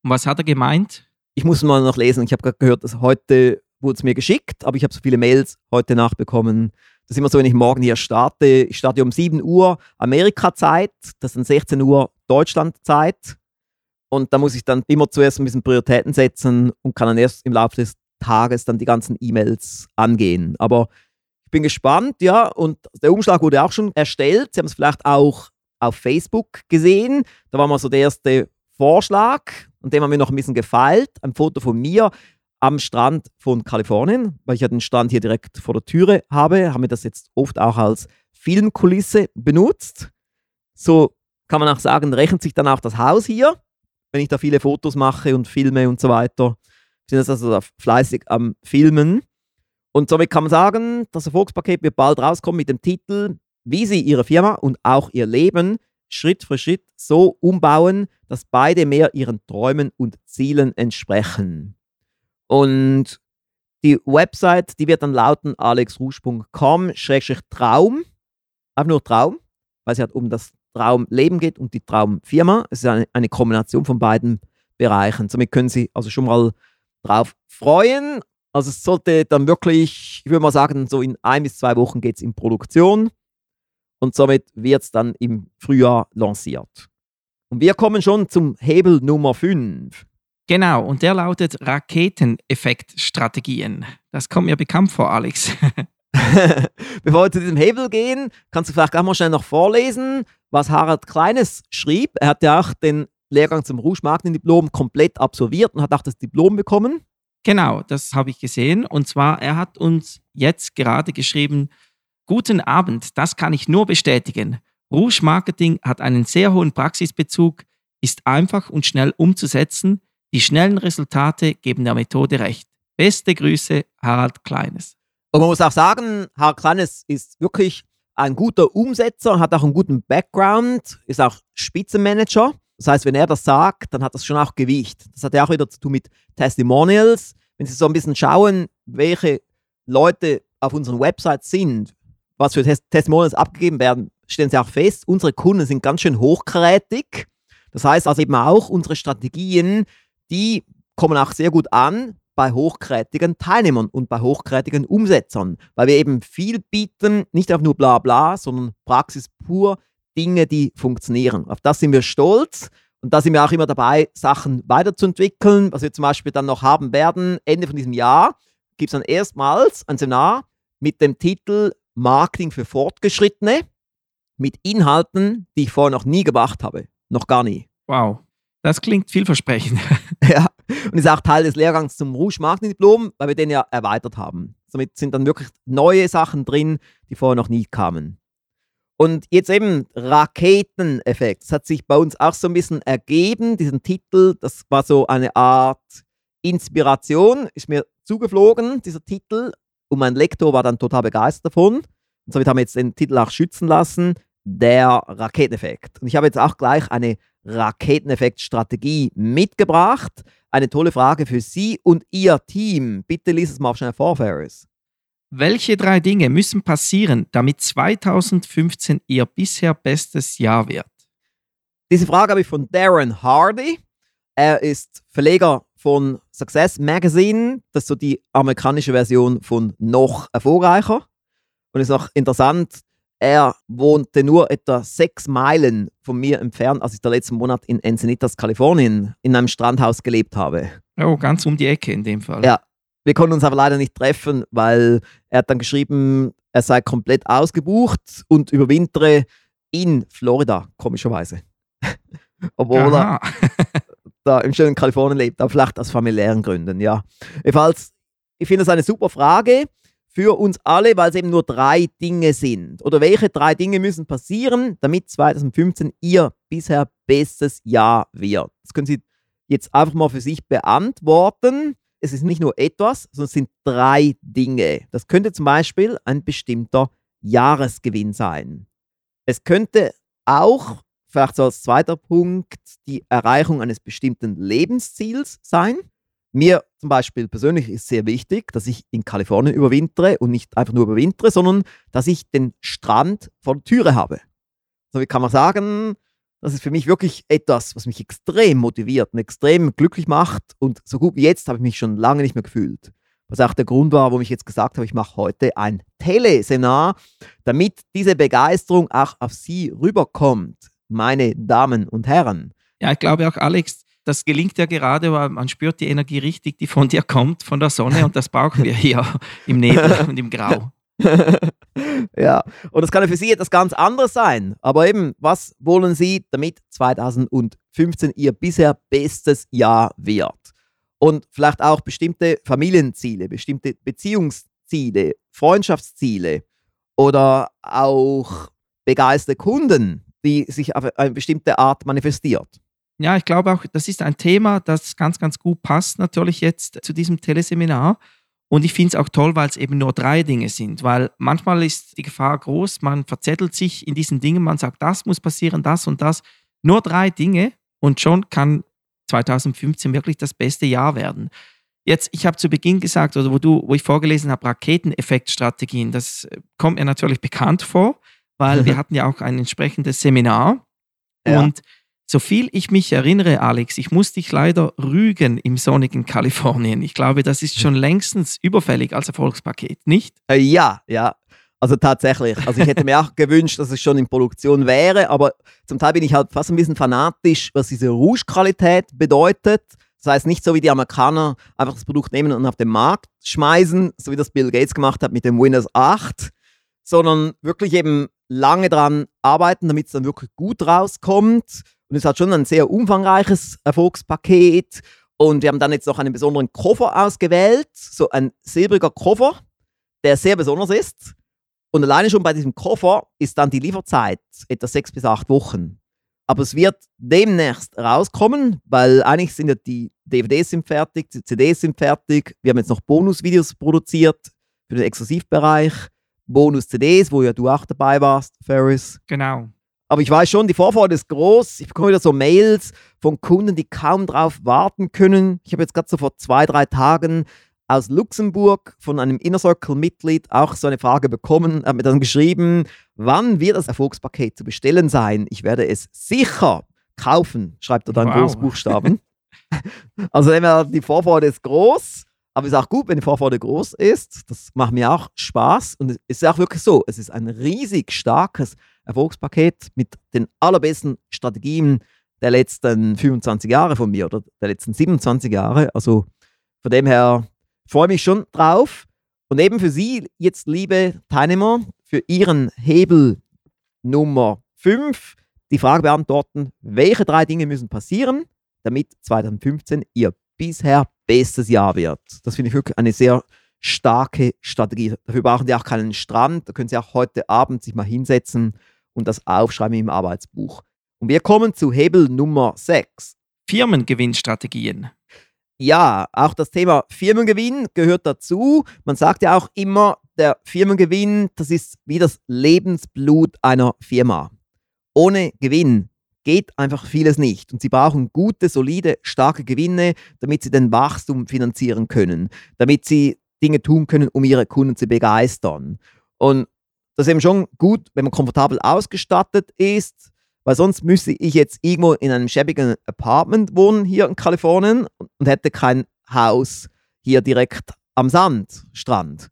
Und was hat er gemeint? Ich muss mal noch lesen. Ich habe gerade gehört, dass heute wurde es mir geschickt, aber ich habe so viele Mails heute nachbekommen. Das ist immer so, wenn ich morgen hier starte. Ich starte um 7 Uhr Amerika-Zeit, das ist dann 16 Uhr Deutschland-Zeit. Und da muss ich dann immer zuerst ein bisschen Prioritäten setzen und kann dann erst im Laufe des Tages dann die ganzen E-Mails angehen. Aber ich bin gespannt, ja. Und der Umschlag wurde auch schon erstellt. Sie haben es vielleicht auch auf Facebook gesehen. Da war mal so der erste Vorschlag und dem haben wir noch ein bisschen gefeilt. Ein Foto von mir am Strand von Kalifornien, weil ich ja den Strand hier direkt vor der Türe habe, haben wir das jetzt oft auch als Filmkulisse benutzt. So kann man auch sagen, rechnet sich dann auch das Haus hier, wenn ich da viele Fotos mache und filme und so weiter. Sind also fleißig am Filmen. Und somit kann man sagen, das Erfolgspaket wird bald rauskommen mit dem Titel, wie Sie Ihre Firma und auch Ihr Leben Schritt für Schritt so umbauen, dass beide mehr Ihren Träumen und Zielen entsprechen. Und die Website, die wird dann lauten alexrusch.com-traum. Einfach nur Traum, weil es halt um das Traumleben geht und die Traumfirma. Es ist eine, eine Kombination von beiden Bereichen. Somit können Sie also schon mal drauf freuen. Also es sollte dann wirklich, ich würde mal sagen, so in ein bis zwei Wochen geht es in Produktion und somit wird es dann im Frühjahr lanciert. Und wir kommen schon zum Hebel Nummer 5. Genau, und der lautet Raketeneffektstrategien. Das kommt mir bekannt vor, Alex. Bevor wir zu diesem Hebel gehen, kannst du vielleicht auch mal schnell noch vorlesen, was Harald Kleines schrieb. Er hat ja auch den Lehrgang zum Rouge Marketing-Diplom komplett absolviert und hat auch das Diplom bekommen. Genau, das habe ich gesehen. Und zwar, er hat uns jetzt gerade geschrieben, Guten Abend, das kann ich nur bestätigen. Rouge Marketing hat einen sehr hohen Praxisbezug, ist einfach und schnell umzusetzen, die schnellen Resultate geben der Methode recht. Beste Grüße, Harald Kleines. Und man muss auch sagen, Harald Kleines ist wirklich ein guter Umsetzer, hat auch einen guten Background, ist auch Spitzenmanager. Das heißt, wenn er das sagt, dann hat das schon auch Gewicht. Das hat ja auch wieder zu tun mit Testimonials. Wenn Sie so ein bisschen schauen, welche Leute auf unseren Websites sind, was für Testimonials abgegeben werden, stellen Sie auch fest, unsere Kunden sind ganz schön hochkarätig. Das heißt also eben auch, unsere Strategien die kommen auch sehr gut an bei hochkarätigen Teilnehmern und bei hochkarätigen Umsetzern, weil wir eben viel bieten, nicht einfach nur bla bla, sondern Praxis pur, Dinge, die funktionieren. Auf das sind wir stolz und da sind wir auch immer dabei, Sachen weiterzuentwickeln. Was wir zum Beispiel dann noch haben werden, Ende von diesem Jahr, gibt es dann erstmals ein Seminar mit dem Titel Marketing für Fortgeschrittene mit Inhalten, die ich vorher noch nie gemacht habe. Noch gar nie. Wow. Das klingt vielversprechend. ja, und ist auch Teil des Lehrgangs zum Rouge Marketing Diplom, weil wir den ja erweitert haben. Somit sind dann wirklich neue Sachen drin, die vorher noch nie kamen. Und jetzt eben Raketeneffekt. Das hat sich bei uns auch so ein bisschen ergeben, diesen Titel. Das war so eine Art Inspiration, ist mir zugeflogen, dieser Titel. Und mein Lektor war dann total begeistert davon. Und somit haben wir jetzt den Titel auch schützen lassen, der Raketeneffekt. Und ich habe jetzt auch gleich eine Raketeneffekt-Strategie mitgebracht. Eine tolle Frage für Sie und Ihr Team. Bitte lies es mal schnell vor, Ferris. Welche drei Dinge müssen passieren, damit 2015 Ihr bisher bestes Jahr wird? Diese Frage habe ich von Darren Hardy. Er ist Verleger von Success Magazine. Das ist so die amerikanische Version von noch erfolgreicher. Und es ist auch interessant, er wohnte nur etwa sechs Meilen von mir entfernt, als ich der letzten Monat in Encinitas, Kalifornien, in einem Strandhaus gelebt habe. Oh, ganz um die Ecke in dem Fall. Ja, wir konnten uns aber leider nicht treffen, weil er hat dann geschrieben, er sei komplett ausgebucht und überwintere in Florida, komischerweise. Obwohl er da im schönen Kalifornien lebt, aber vielleicht aus familiären Gründen, ja. Jedenfalls, ich finde das eine super Frage für uns alle, weil es eben nur drei Dinge sind. Oder welche drei Dinge müssen passieren, damit 2015 Ihr bisher bestes Jahr wird? Das können Sie jetzt einfach mal für sich beantworten. es ist nicht nur etwas, sondern es sind drei Dinge. Das könnte zum Beispiel ein bestimmter Jahresgewinn sein. Es könnte auch, vielleicht so als zweiter Punkt, die Erreichung eines bestimmten Lebensziels sein. Mir zum Beispiel persönlich ist sehr wichtig, dass ich in Kalifornien überwintere und nicht einfach nur überwintere, sondern dass ich den Strand vor der Türe habe. So wie kann man sagen, das ist für mich wirklich etwas, was mich extrem motiviert und extrem glücklich macht. Und so gut wie jetzt habe ich mich schon lange nicht mehr gefühlt. Was auch der Grund war, warum ich jetzt gesagt habe, ich mache heute ein Teleseminar, damit diese Begeisterung auch auf Sie rüberkommt, meine Damen und Herren. Ja, ich glaube auch, Alex, das gelingt ja gerade, weil man spürt die Energie richtig, die von dir kommt, von der Sonne und das brauchen wir hier im Nebel und im Grau. ja, und das kann ja für Sie etwas ganz anderes sein. Aber eben, was wollen Sie, damit 2015 Ihr bisher bestes Jahr wird? Und vielleicht auch bestimmte Familienziele, bestimmte Beziehungsziele, Freundschaftsziele oder auch begeisterte Kunden, die sich auf eine bestimmte Art manifestiert. Ja, ich glaube auch, das ist ein Thema, das ganz, ganz gut passt natürlich jetzt zu diesem Teleseminar. Und ich finde es auch toll, weil es eben nur drei Dinge sind, weil manchmal ist die Gefahr groß, man verzettelt sich in diesen Dingen, man sagt, das muss passieren, das und das. Nur drei Dinge und schon kann 2015 wirklich das beste Jahr werden. Jetzt, ich habe zu Beginn gesagt, oder wo du, wo ich vorgelesen habe, Raketeneffektstrategien, das kommt mir natürlich bekannt vor, weil wir hatten ja auch ein entsprechendes Seminar. Ja. Und so viel ich mich erinnere, Alex, ich muss dich leider rügen im sonnigen Kalifornien. Ich glaube, das ist schon längstens überfällig als Erfolgspaket, nicht? Äh, ja, ja. Also tatsächlich. Also ich hätte mir auch gewünscht, dass es schon in Produktion wäre, aber zum Teil bin ich halt fast ein bisschen fanatisch, was diese Rouge-Qualität bedeutet. Das heißt nicht so wie die Amerikaner einfach das Produkt nehmen und auf den Markt schmeißen, so wie das Bill Gates gemacht hat mit dem Windows 8, sondern wirklich eben lange dran arbeiten, damit es dann wirklich gut rauskommt und es hat schon ein sehr umfangreiches Erfolgspaket. Und wir haben dann jetzt noch einen besonderen Koffer ausgewählt, so ein silbriger Koffer, der sehr besonders ist. Und alleine schon bei diesem Koffer ist dann die Lieferzeit etwa sechs bis acht Wochen. Aber es wird demnächst rauskommen, weil eigentlich sind ja die DVDs sind fertig, die CDs sind fertig. Wir haben jetzt noch Bonusvideos produziert für den Exklusivbereich. Bonus-CDs, wo ja du auch dabei warst, Ferris. Genau. Aber ich weiß schon, die Vorfreude ist groß. Ich bekomme wieder so Mails von Kunden, die kaum drauf warten können. Ich habe jetzt gerade so vor zwei, drei Tagen aus Luxemburg von einem Inner Circle-Mitglied auch so eine Frage bekommen. Er hat mir dann geschrieben, wann wird das Erfolgspaket zu bestellen sein? Ich werde es sicher kaufen, schreibt er dann wow. Großbuchstaben. also die Vorfreude ist groß. Aber es ist auch gut, wenn die Vorfreude groß ist. Das macht mir auch Spaß. Und es ist auch wirklich so, es ist ein riesig starkes Erfolgspaket mit den allerbesten Strategien der letzten 25 Jahre von mir oder der letzten 27 Jahre. Also von dem her freue ich mich schon drauf. Und eben für Sie jetzt, liebe Teilnehmer, für Ihren Hebel Nummer 5 die Frage beantworten, welche drei Dinge müssen passieren, damit 2015 Ihr bisher bestes Jahr wird. Das finde ich wirklich eine sehr starke Strategie. Dafür brauchen Sie auch keinen Strand. Da können Sie auch heute Abend sich mal hinsetzen und das aufschreiben im Arbeitsbuch. Und wir kommen zu Hebel Nummer 6. Firmengewinnstrategien. Ja, auch das Thema Firmengewinn gehört dazu. Man sagt ja auch immer, der Firmengewinn, das ist wie das Lebensblut einer Firma. Ohne Gewinn geht einfach vieles nicht. Und sie brauchen gute, solide, starke Gewinne, damit sie den Wachstum finanzieren können, damit sie Dinge tun können, um ihre Kunden zu begeistern. Und das ist eben schon gut, wenn man komfortabel ausgestattet ist, weil sonst müsste ich jetzt irgendwo in einem schäbigen Apartment wohnen hier in Kalifornien und hätte kein Haus hier direkt am Sandstrand.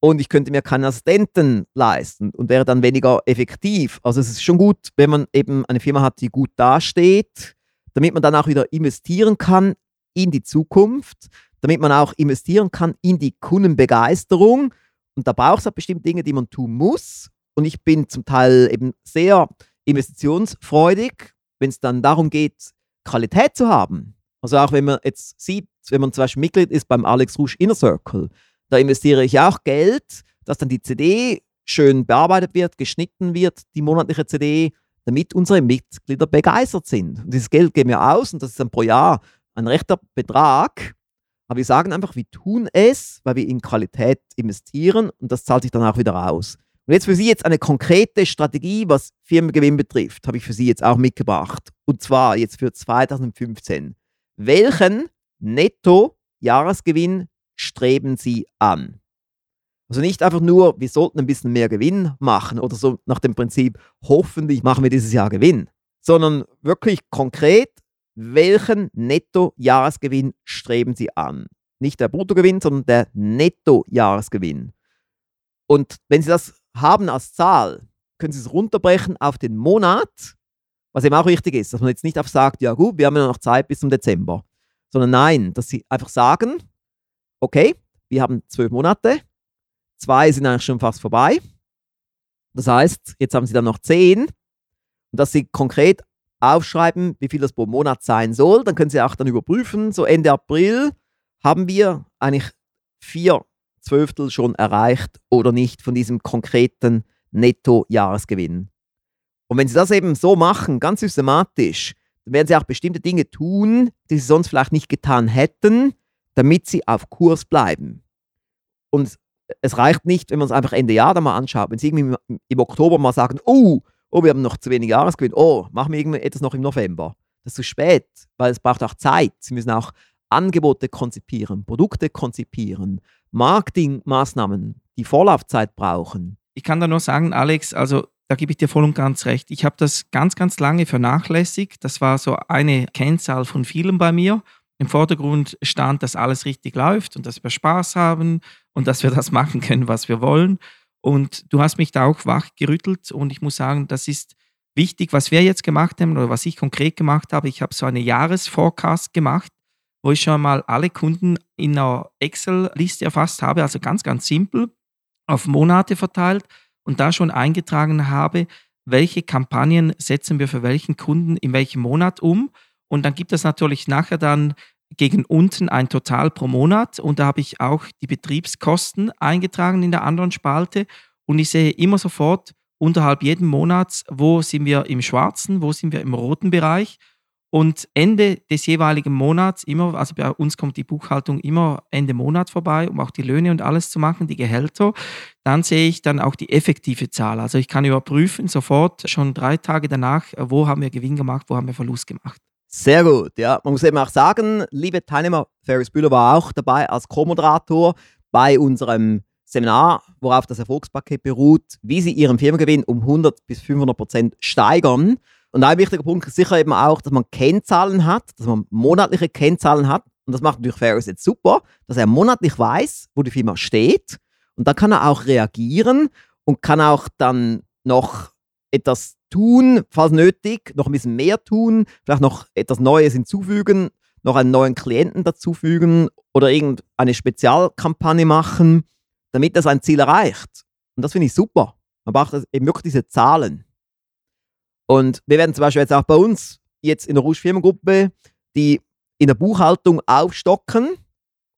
Und ich könnte mir keinen Assistenten leisten und wäre dann weniger effektiv. Also es ist schon gut, wenn man eben eine Firma hat, die gut dasteht, damit man dann auch wieder investieren kann in die Zukunft, damit man auch investieren kann in die Kundenbegeisterung und da braucht es halt bestimmte Dinge, die man tun muss. Und ich bin zum Teil eben sehr investitionsfreudig, wenn es dann darum geht, Qualität zu haben. Also auch wenn man jetzt sieht, wenn man zum Beispiel Mitglied ist beim Alex Rouge Inner Circle, da investiere ich auch Geld, dass dann die CD schön bearbeitet wird, geschnitten wird, die monatliche CD, damit unsere Mitglieder begeistert sind. Und dieses Geld geben wir aus und das ist dann pro Jahr ein rechter Betrag. Aber wir sagen einfach, wir tun es, weil wir in Qualität investieren und das zahlt sich dann auch wieder aus. Und jetzt für Sie jetzt eine konkrete Strategie, was Firmengewinn betrifft, habe ich für Sie jetzt auch mitgebracht. Und zwar jetzt für 2015. Welchen Netto-Jahresgewinn streben Sie an? Also nicht einfach nur, wir sollten ein bisschen mehr Gewinn machen oder so nach dem Prinzip, hoffentlich machen wir dieses Jahr Gewinn, sondern wirklich konkret, welchen Netto-Jahresgewinn streben Sie an? Nicht der Bruttogewinn, sondern der Netto-Jahresgewinn. Und wenn Sie das haben als Zahl, können Sie es runterbrechen auf den Monat, was eben auch wichtig ist, dass man jetzt nicht einfach sagt, ja gut, wir haben ja noch Zeit bis zum Dezember, sondern nein, dass Sie einfach sagen, okay, wir haben zwölf Monate, Zwei sind eigentlich schon fast vorbei. Das heißt, jetzt haben Sie dann noch zehn. Und dass Sie konkret aufschreiben, wie viel das pro Monat sein soll. Dann können Sie auch dann überprüfen, so Ende April haben wir eigentlich vier Zwölftel schon erreicht oder nicht von diesem konkreten Netto-Jahresgewinn. Und wenn Sie das eben so machen, ganz systematisch, dann werden Sie auch bestimmte Dinge tun, die Sie sonst vielleicht nicht getan hätten, damit Sie auf Kurs bleiben. Und es reicht nicht, wenn man es einfach Ende Jahr dann mal anschaut. Wenn Sie irgendwie im Oktober mal sagen, oh, oh, wir haben noch zu wenig Jahresgewinn, oh, machen wir irgendwie etwas noch im November. Das ist zu spät, weil es braucht auch Zeit. Sie müssen auch Angebote konzipieren, Produkte konzipieren, Marketingmaßnahmen, die Vorlaufzeit brauchen. Ich kann da nur sagen, Alex, also da gebe ich dir voll und ganz recht. Ich habe das ganz, ganz lange vernachlässigt. Das war so eine Kennzahl von vielen bei mir. Im Vordergrund stand, dass alles richtig läuft und dass wir Spaß haben und dass wir das machen können, was wir wollen. Und du hast mich da auch wach gerüttelt und ich muss sagen, das ist wichtig, was wir jetzt gemacht haben oder was ich konkret gemacht habe. Ich habe so eine Jahresforecast gemacht, wo ich schon mal alle Kunden in einer Excel-Liste erfasst habe, also ganz, ganz simpel, auf Monate verteilt und da schon eingetragen habe, welche Kampagnen setzen wir für welchen Kunden in welchem Monat um. Und dann gibt es natürlich nachher dann gegen unten ein Total pro Monat und da habe ich auch die Betriebskosten eingetragen in der anderen Spalte und ich sehe immer sofort unterhalb jeden Monats, wo sind wir im schwarzen, wo sind wir im roten Bereich und Ende des jeweiligen Monats immer, also bei uns kommt die Buchhaltung immer Ende Monat vorbei, um auch die Löhne und alles zu machen, die Gehälter. Dann sehe ich dann auch die effektive Zahl. Also ich kann überprüfen sofort schon drei Tage danach, wo haben wir Gewinn gemacht, wo haben wir Verlust gemacht. Sehr gut, ja. Man muss eben auch sagen, liebe Teilnehmer, Ferris Bühler war auch dabei als Co-Moderator bei unserem Seminar, worauf das Erfolgspaket beruht, wie Sie Ihren Firmengewinn um 100 bis 500 Prozent steigern. Und ein wichtiger Punkt ist sicher eben auch, dass man Kennzahlen hat, dass man monatliche Kennzahlen hat. Und das macht natürlich Ferris jetzt super, dass er monatlich weiß, wo die Firma steht. Und dann kann er auch reagieren und kann auch dann noch etwas tun, falls nötig, noch ein bisschen mehr tun, vielleicht noch etwas Neues hinzufügen, noch einen neuen Klienten dazufügen oder irgendeine Spezialkampagne machen, damit er sein Ziel erreicht. Und das finde ich super. Man braucht eben wirklich diese Zahlen. Und wir werden zum Beispiel jetzt auch bei uns jetzt in der Rouge Firmengruppe die in der Buchhaltung aufstocken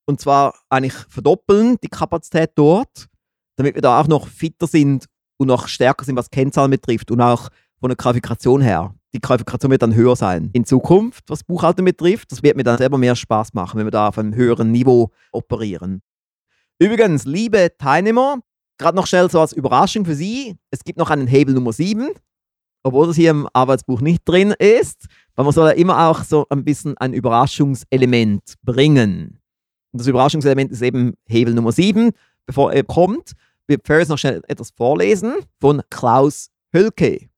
und zwar eigentlich verdoppeln die Kapazität dort, damit wir da auch noch fitter sind und noch stärker sind, was Kennzahlen betrifft und auch von der Qualifikation her. Die Qualifikation wird dann höher sein in Zukunft, was Buchhaltung betrifft. Das wird mir dann selber mehr Spaß machen, wenn wir da auf einem höheren Niveau operieren. Übrigens, liebe Teilnehmer, gerade noch schnell so als Überraschung für Sie, es gibt noch einen Hebel Nummer 7, obwohl das hier im Arbeitsbuch nicht drin ist, weil man soll ja immer auch so ein bisschen ein Überraschungselement bringen. Und das Überraschungselement ist eben Hebel Nummer 7, bevor er kommt wird Ferris noch schnell etwas vorlesen von Klaus Hölke,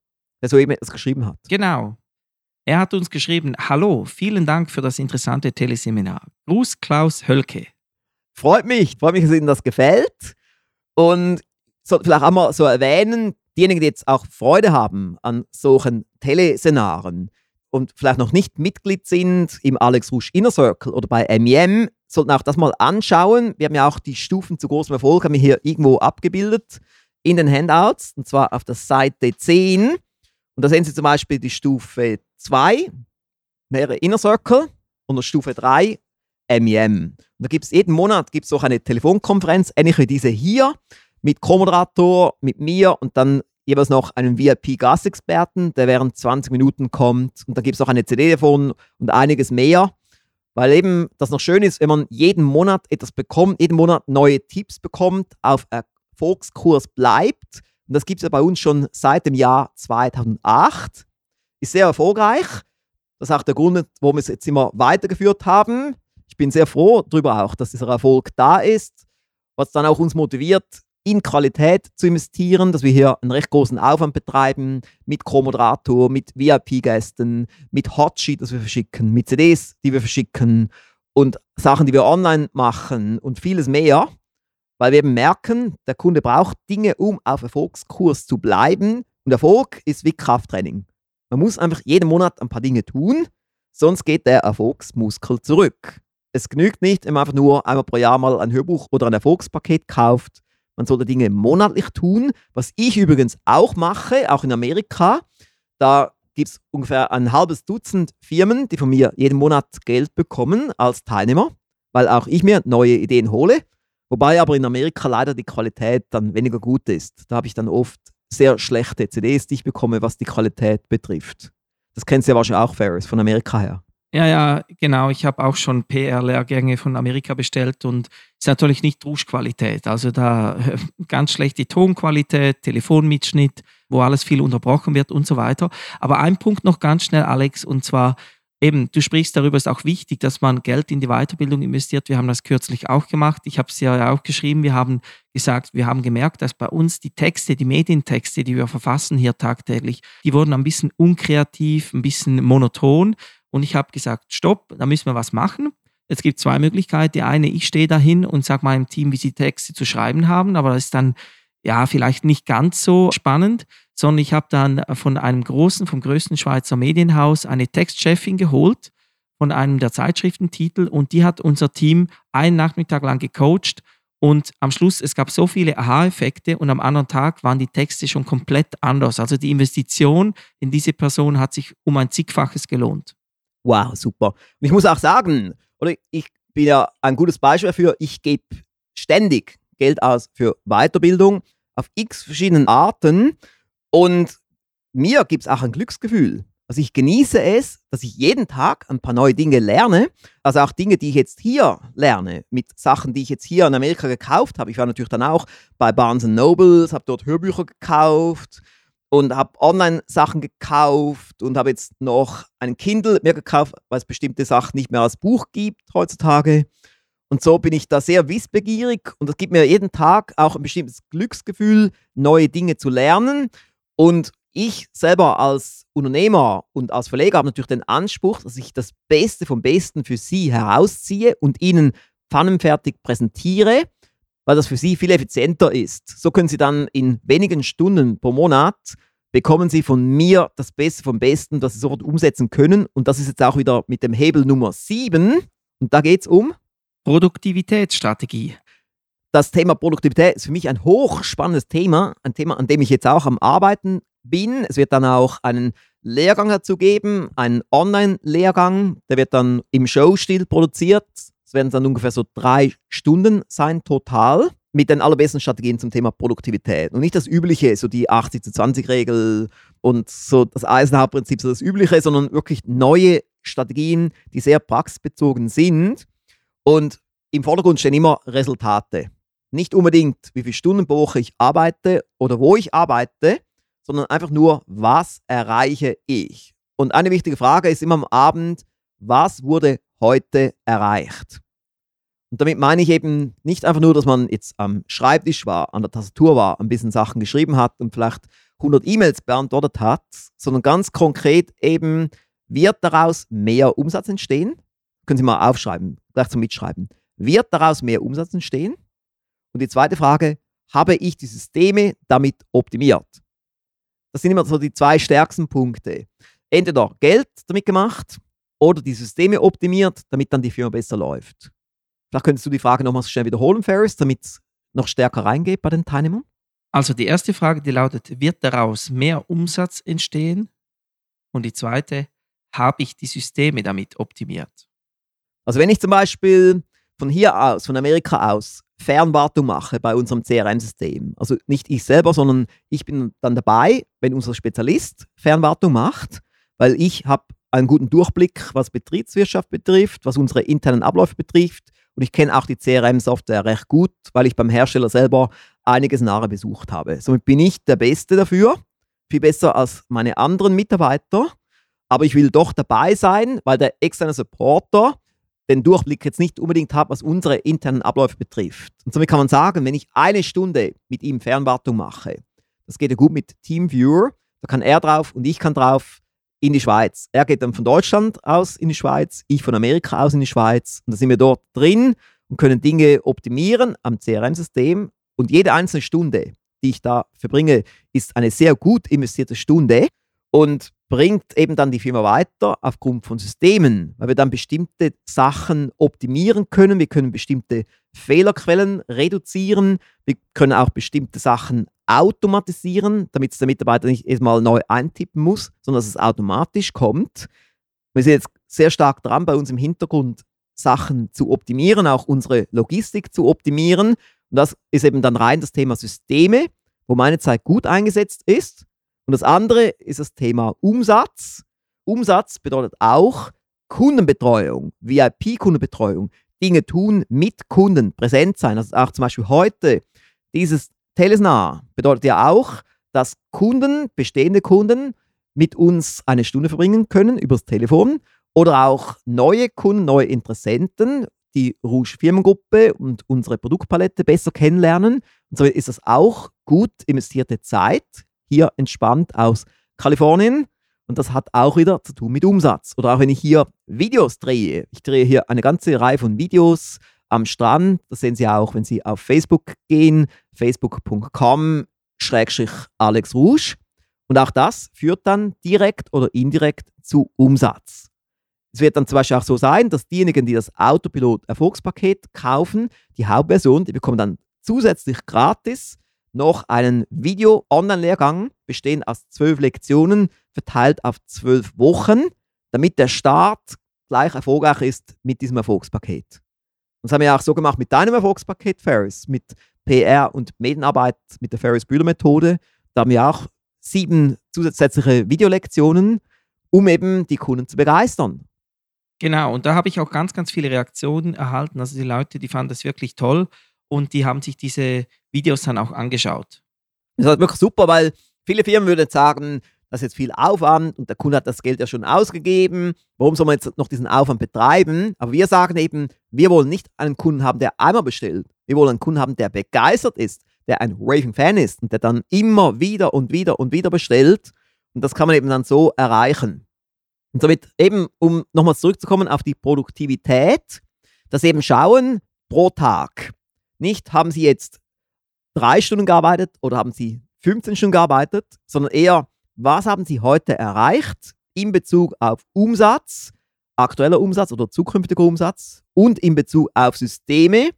der soeben etwas geschrieben hat. Genau. Er hat uns geschrieben, hallo, vielen Dank für das interessante Teleseminar. Gruß Klaus Hölke. Freut mich, freut mich, dass Ihnen das gefällt. Und sollte vielleicht auch mal so erwähnen, diejenigen, die jetzt auch Freude haben an solchen Teleseminaren und vielleicht noch nicht Mitglied sind im Alex Rouge Inner Circle oder bei MEM, sollten auch das mal anschauen. Wir haben ja auch die Stufen zu großem Erfolg, haben wir hier irgendwo abgebildet in den Handouts, und zwar auf der Seite 10. Und da sehen Sie zum Beispiel die Stufe 2, wäre Inner Circle, und der Stufe 3, MEM. Und da gibt es jeden Monat gibt's auch eine Telefonkonferenz, ähnlich wie diese hier, mit Co-Moderator, mit mir und dann jeweils noch einen VIP-Gastexperten, der während 20 Minuten kommt. Und da gibt es auch eine CD davon und einiges mehr. Weil eben das noch schön ist, wenn man jeden Monat etwas bekommt, jeden Monat neue Tipps bekommt, auf Erfolgskurs bleibt. Und das gibt es ja bei uns schon seit dem Jahr 2008. Ist sehr erfolgreich. Das ist auch der Grund, warum wir es jetzt immer weitergeführt haben. Ich bin sehr froh darüber auch, dass dieser Erfolg da ist, was dann auch uns motiviert, in Qualität zu investieren, dass wir hier einen recht großen Aufwand betreiben mit Co-Moderator, mit VIP-Gästen, mit Hotsheet, das wir verschicken, mit CDs, die wir verschicken und Sachen, die wir online machen und vieles mehr, weil wir eben merken, der Kunde braucht Dinge, um auf Erfolgskurs zu bleiben und Erfolg ist wie Krafttraining. Man muss einfach jeden Monat ein paar Dinge tun, sonst geht der Erfolgsmuskel zurück. Es genügt nicht, wenn man einfach nur einmal pro Jahr mal ein Hörbuch oder ein Erfolgspaket kauft, man sollte Dinge monatlich tun, was ich übrigens auch mache, auch in Amerika. Da gibt es ungefähr ein halbes Dutzend Firmen, die von mir jeden Monat Geld bekommen als Teilnehmer, weil auch ich mir neue Ideen hole. Wobei aber in Amerika leider die Qualität dann weniger gut ist. Da habe ich dann oft sehr schlechte CDs, die ich bekomme, was die Qualität betrifft. Das kennst du ja wahrscheinlich auch, Ferris, von Amerika her. Ja, ja, genau. Ich habe auch schon PR-Lehrgänge von Amerika bestellt und ist natürlich nicht Duschqualität. Also da ganz schlechte Tonqualität, Telefonmitschnitt, wo alles viel unterbrochen wird und so weiter. Aber ein Punkt noch ganz schnell, Alex, und zwar eben, du sprichst darüber, ist auch wichtig, dass man Geld in die Weiterbildung investiert. Wir haben das kürzlich auch gemacht. Ich habe es ja auch geschrieben. Wir haben gesagt, wir haben gemerkt, dass bei uns die Texte, die Medientexte, die wir verfassen hier tagtäglich, die wurden ein bisschen unkreativ, ein bisschen monoton. Und ich habe gesagt, stopp, da müssen wir was machen. Es gibt zwei Möglichkeiten. Die eine, ich stehe dahin und sage meinem Team, wie sie Texte zu schreiben haben, aber das ist dann ja vielleicht nicht ganz so spannend, sondern ich habe dann von einem großen, vom größten Schweizer Medienhaus eine Textchefin geholt von einem der Zeitschriftentitel und die hat unser Team einen Nachmittag lang gecoacht und am Schluss, es gab so viele Aha-Effekte und am anderen Tag waren die Texte schon komplett anders. Also die Investition in diese Person hat sich um ein zigfaches gelohnt. Wow, super. Und ich muss auch sagen, oder ich bin ja ein gutes Beispiel dafür, ich gebe ständig Geld aus für Weiterbildung auf x verschiedenen Arten und mir gibt es auch ein Glücksgefühl. Also ich genieße es, dass ich jeden Tag ein paar neue Dinge lerne. Also auch Dinge, die ich jetzt hier lerne, mit Sachen, die ich jetzt hier in Amerika gekauft habe. Ich war natürlich dann auch bei Barnes Noble, habe dort Hörbücher gekauft, und habe Online-Sachen gekauft und habe jetzt noch ein Kindle mir gekauft, weil es bestimmte Sachen nicht mehr als Buch gibt heutzutage. Und so bin ich da sehr wissbegierig und das gibt mir jeden Tag auch ein bestimmtes Glücksgefühl, neue Dinge zu lernen. Und ich selber als Unternehmer und als Verleger habe natürlich den Anspruch, dass ich das Beste vom Besten für Sie herausziehe und Ihnen pfannenfertig präsentiere weil das für Sie viel effizienter ist. So können Sie dann in wenigen Stunden pro Monat bekommen Sie von mir das Beste vom Besten, das Sie sofort umsetzen können. Und das ist jetzt auch wieder mit dem Hebel Nummer 7. Und da geht es um Produktivitätsstrategie. Das Thema Produktivität ist für mich ein hochspannendes Thema, ein Thema, an dem ich jetzt auch am Arbeiten bin. Es wird dann auch einen Lehrgang dazu geben, einen Online-Lehrgang, der wird dann im Showstil produziert werden dann ungefähr so drei Stunden sein total mit den allerbesten Strategien zum Thema Produktivität. Und nicht das Übliche, so die 80 zu 20 Regel und so das Eisenhower-Prinzip, so das Übliche, sondern wirklich neue Strategien, die sehr praxisbezogen sind. Und im Vordergrund stehen immer Resultate. Nicht unbedingt, wie viele Stunden pro Woche ich arbeite oder wo ich arbeite, sondern einfach nur, was erreiche ich. Und eine wichtige Frage ist immer am Abend, was wurde heute erreicht? Und damit meine ich eben nicht einfach nur, dass man jetzt am Schreibtisch war, an der Tastatur war, ein bisschen Sachen geschrieben hat und vielleicht 100 E-Mails beantwortet hat, sondern ganz konkret eben, wird daraus mehr Umsatz entstehen? Können Sie mal aufschreiben, gleich zum Mitschreiben. Wird daraus mehr Umsatz entstehen? Und die zweite Frage, habe ich die Systeme damit optimiert? Das sind immer so die zwei stärksten Punkte. Entweder Geld damit gemacht oder die Systeme optimiert, damit dann die Firma besser läuft. Vielleicht könntest du die Frage nochmal schnell wiederholen, Ferris, damit es noch stärker reingeht bei den Teilnehmern. Also die erste Frage, die lautet, wird daraus mehr Umsatz entstehen? Und die zweite, habe ich die Systeme damit optimiert? Also wenn ich zum Beispiel von hier aus, von Amerika aus, Fernwartung mache bei unserem CRM-System, also nicht ich selber, sondern ich bin dann dabei, wenn unser Spezialist Fernwartung macht, weil ich habe einen guten Durchblick, was Betriebswirtschaft betrifft, was unsere internen Abläufe betrifft. Und ich kenne auch die CRM-Software recht gut, weil ich beim Hersteller selber einiges nahe besucht habe. Somit bin ich der Beste dafür, viel besser als meine anderen Mitarbeiter. Aber ich will doch dabei sein, weil der externe Supporter den Durchblick jetzt nicht unbedingt hat, was unsere internen Abläufe betrifft. Und somit kann man sagen, wenn ich eine Stunde mit ihm Fernwartung mache, das geht ja gut mit TeamViewer, da kann er drauf und ich kann drauf in die Schweiz. Er geht dann von Deutschland aus in die Schweiz, ich von Amerika aus in die Schweiz. Und da sind wir dort drin und können Dinge optimieren am CRM-System. Und jede einzelne Stunde, die ich da verbringe, ist eine sehr gut investierte Stunde und bringt eben dann die Firma weiter aufgrund von Systemen, weil wir dann bestimmte Sachen optimieren können. Wir können bestimmte Fehlerquellen reduzieren. Wir können auch bestimmte Sachen automatisieren, damit der Mitarbeiter nicht erstmal neu eintippen muss, sondern dass es automatisch kommt. Wir sind jetzt sehr stark dran, bei uns im Hintergrund Sachen zu optimieren, auch unsere Logistik zu optimieren. Und das ist eben dann rein das Thema Systeme, wo meine Zeit gut eingesetzt ist. Und das andere ist das Thema Umsatz. Umsatz bedeutet auch Kundenbetreuung, VIP-Kundenbetreuung, Dinge tun mit Kunden, präsent sein. Also auch zum Beispiel heute dieses Telesnar bedeutet ja auch, dass Kunden, bestehende Kunden, mit uns eine Stunde verbringen können übers Telefon oder auch neue Kunden, neue Interessenten, die Rouge Firmengruppe und unsere Produktpalette besser kennenlernen. Und so ist das auch gut investierte Zeit, hier entspannt aus Kalifornien. Und das hat auch wieder zu tun mit Umsatz. Oder auch wenn ich hier Videos drehe. Ich drehe hier eine ganze Reihe von Videos am Strand. Das sehen Sie auch, wenn Sie auf Facebook gehen, facebook.com Alex Rouge. Und auch das führt dann direkt oder indirekt zu Umsatz. Es wird dann zum Beispiel auch so sein, dass diejenigen, die das Autopilot Erfolgspaket kaufen, die Hauptversion, die bekommen dann zusätzlich gratis noch einen Video-Online-Lehrgang, bestehend aus zwölf Lektionen, verteilt auf zwölf Wochen, damit der Start gleich erfolgreich ist mit diesem Erfolgspaket. Und das haben wir auch so gemacht mit deinem Erfolgspaket, Ferris, mit PR und Medienarbeit mit der Ferris-Bühler-Methode. Da haben wir auch sieben zusätzliche Videolektionen, um eben die Kunden zu begeistern. Genau, und da habe ich auch ganz, ganz viele Reaktionen erhalten. Also die Leute, die fanden das wirklich toll und die haben sich diese Videos dann auch angeschaut. Das ist wirklich super, weil viele Firmen würden sagen, das ist jetzt viel Aufwand und der Kunde hat das Geld ja schon ausgegeben. Warum soll man jetzt noch diesen Aufwand betreiben? Aber wir sagen eben, wir wollen nicht einen Kunden haben, der einmal bestellt. Wir wollen einen Kunden haben, der begeistert ist, der ein Raving-Fan ist und der dann immer wieder und wieder und wieder bestellt. Und das kann man eben dann so erreichen. Und somit eben, um nochmal zurückzukommen auf die Produktivität, das eben schauen pro Tag. Nicht haben Sie jetzt drei Stunden gearbeitet oder haben Sie 15 Stunden gearbeitet, sondern eher, was haben Sie heute erreicht in Bezug auf Umsatz, aktueller Umsatz oder zukünftiger Umsatz und in Bezug auf Systeme,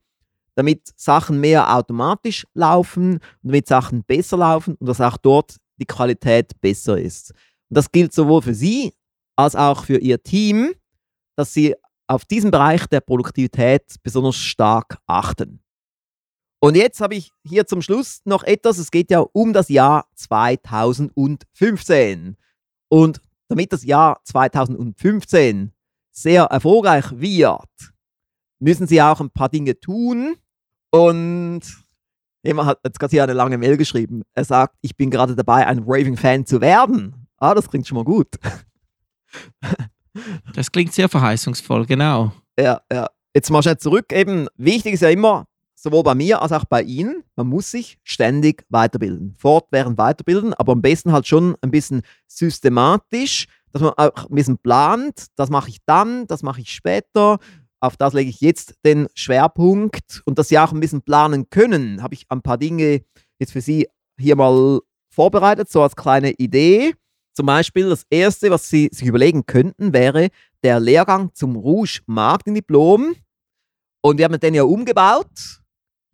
damit Sachen mehr automatisch laufen damit Sachen besser laufen und dass auch dort die Qualität besser ist. Und das gilt sowohl für Sie als auch für Ihr Team, dass Sie auf diesen Bereich der Produktivität besonders stark achten. Und jetzt habe ich hier zum Schluss noch etwas. Es geht ja um das Jahr 2015. Und damit das Jahr 2015 sehr erfolgreich wird, müssen Sie auch ein paar Dinge tun. Und jemand hat jetzt gerade hier eine lange Mail geschrieben. Er sagt, ich bin gerade dabei, ein Raving-Fan zu werden. Ah, das klingt schon mal gut. Das klingt sehr verheißungsvoll, genau. Ja, ja. Jetzt mal schnell zurück. Eben, wichtig ist ja immer, sowohl bei mir als auch bei Ihnen, man muss sich ständig weiterbilden, fortwährend weiterbilden, aber am besten halt schon ein bisschen systematisch, dass man auch ein bisschen plant, das mache ich dann, das mache ich später, auf das lege ich jetzt den Schwerpunkt. Und dass Sie auch ein bisschen planen können, habe ich ein paar Dinge jetzt für Sie hier mal vorbereitet, so als kleine Idee. Zum Beispiel das erste, was Sie sich überlegen könnten, wäre der Lehrgang zum Rouge Marketing-Diplom. Und wir haben den ja umgebaut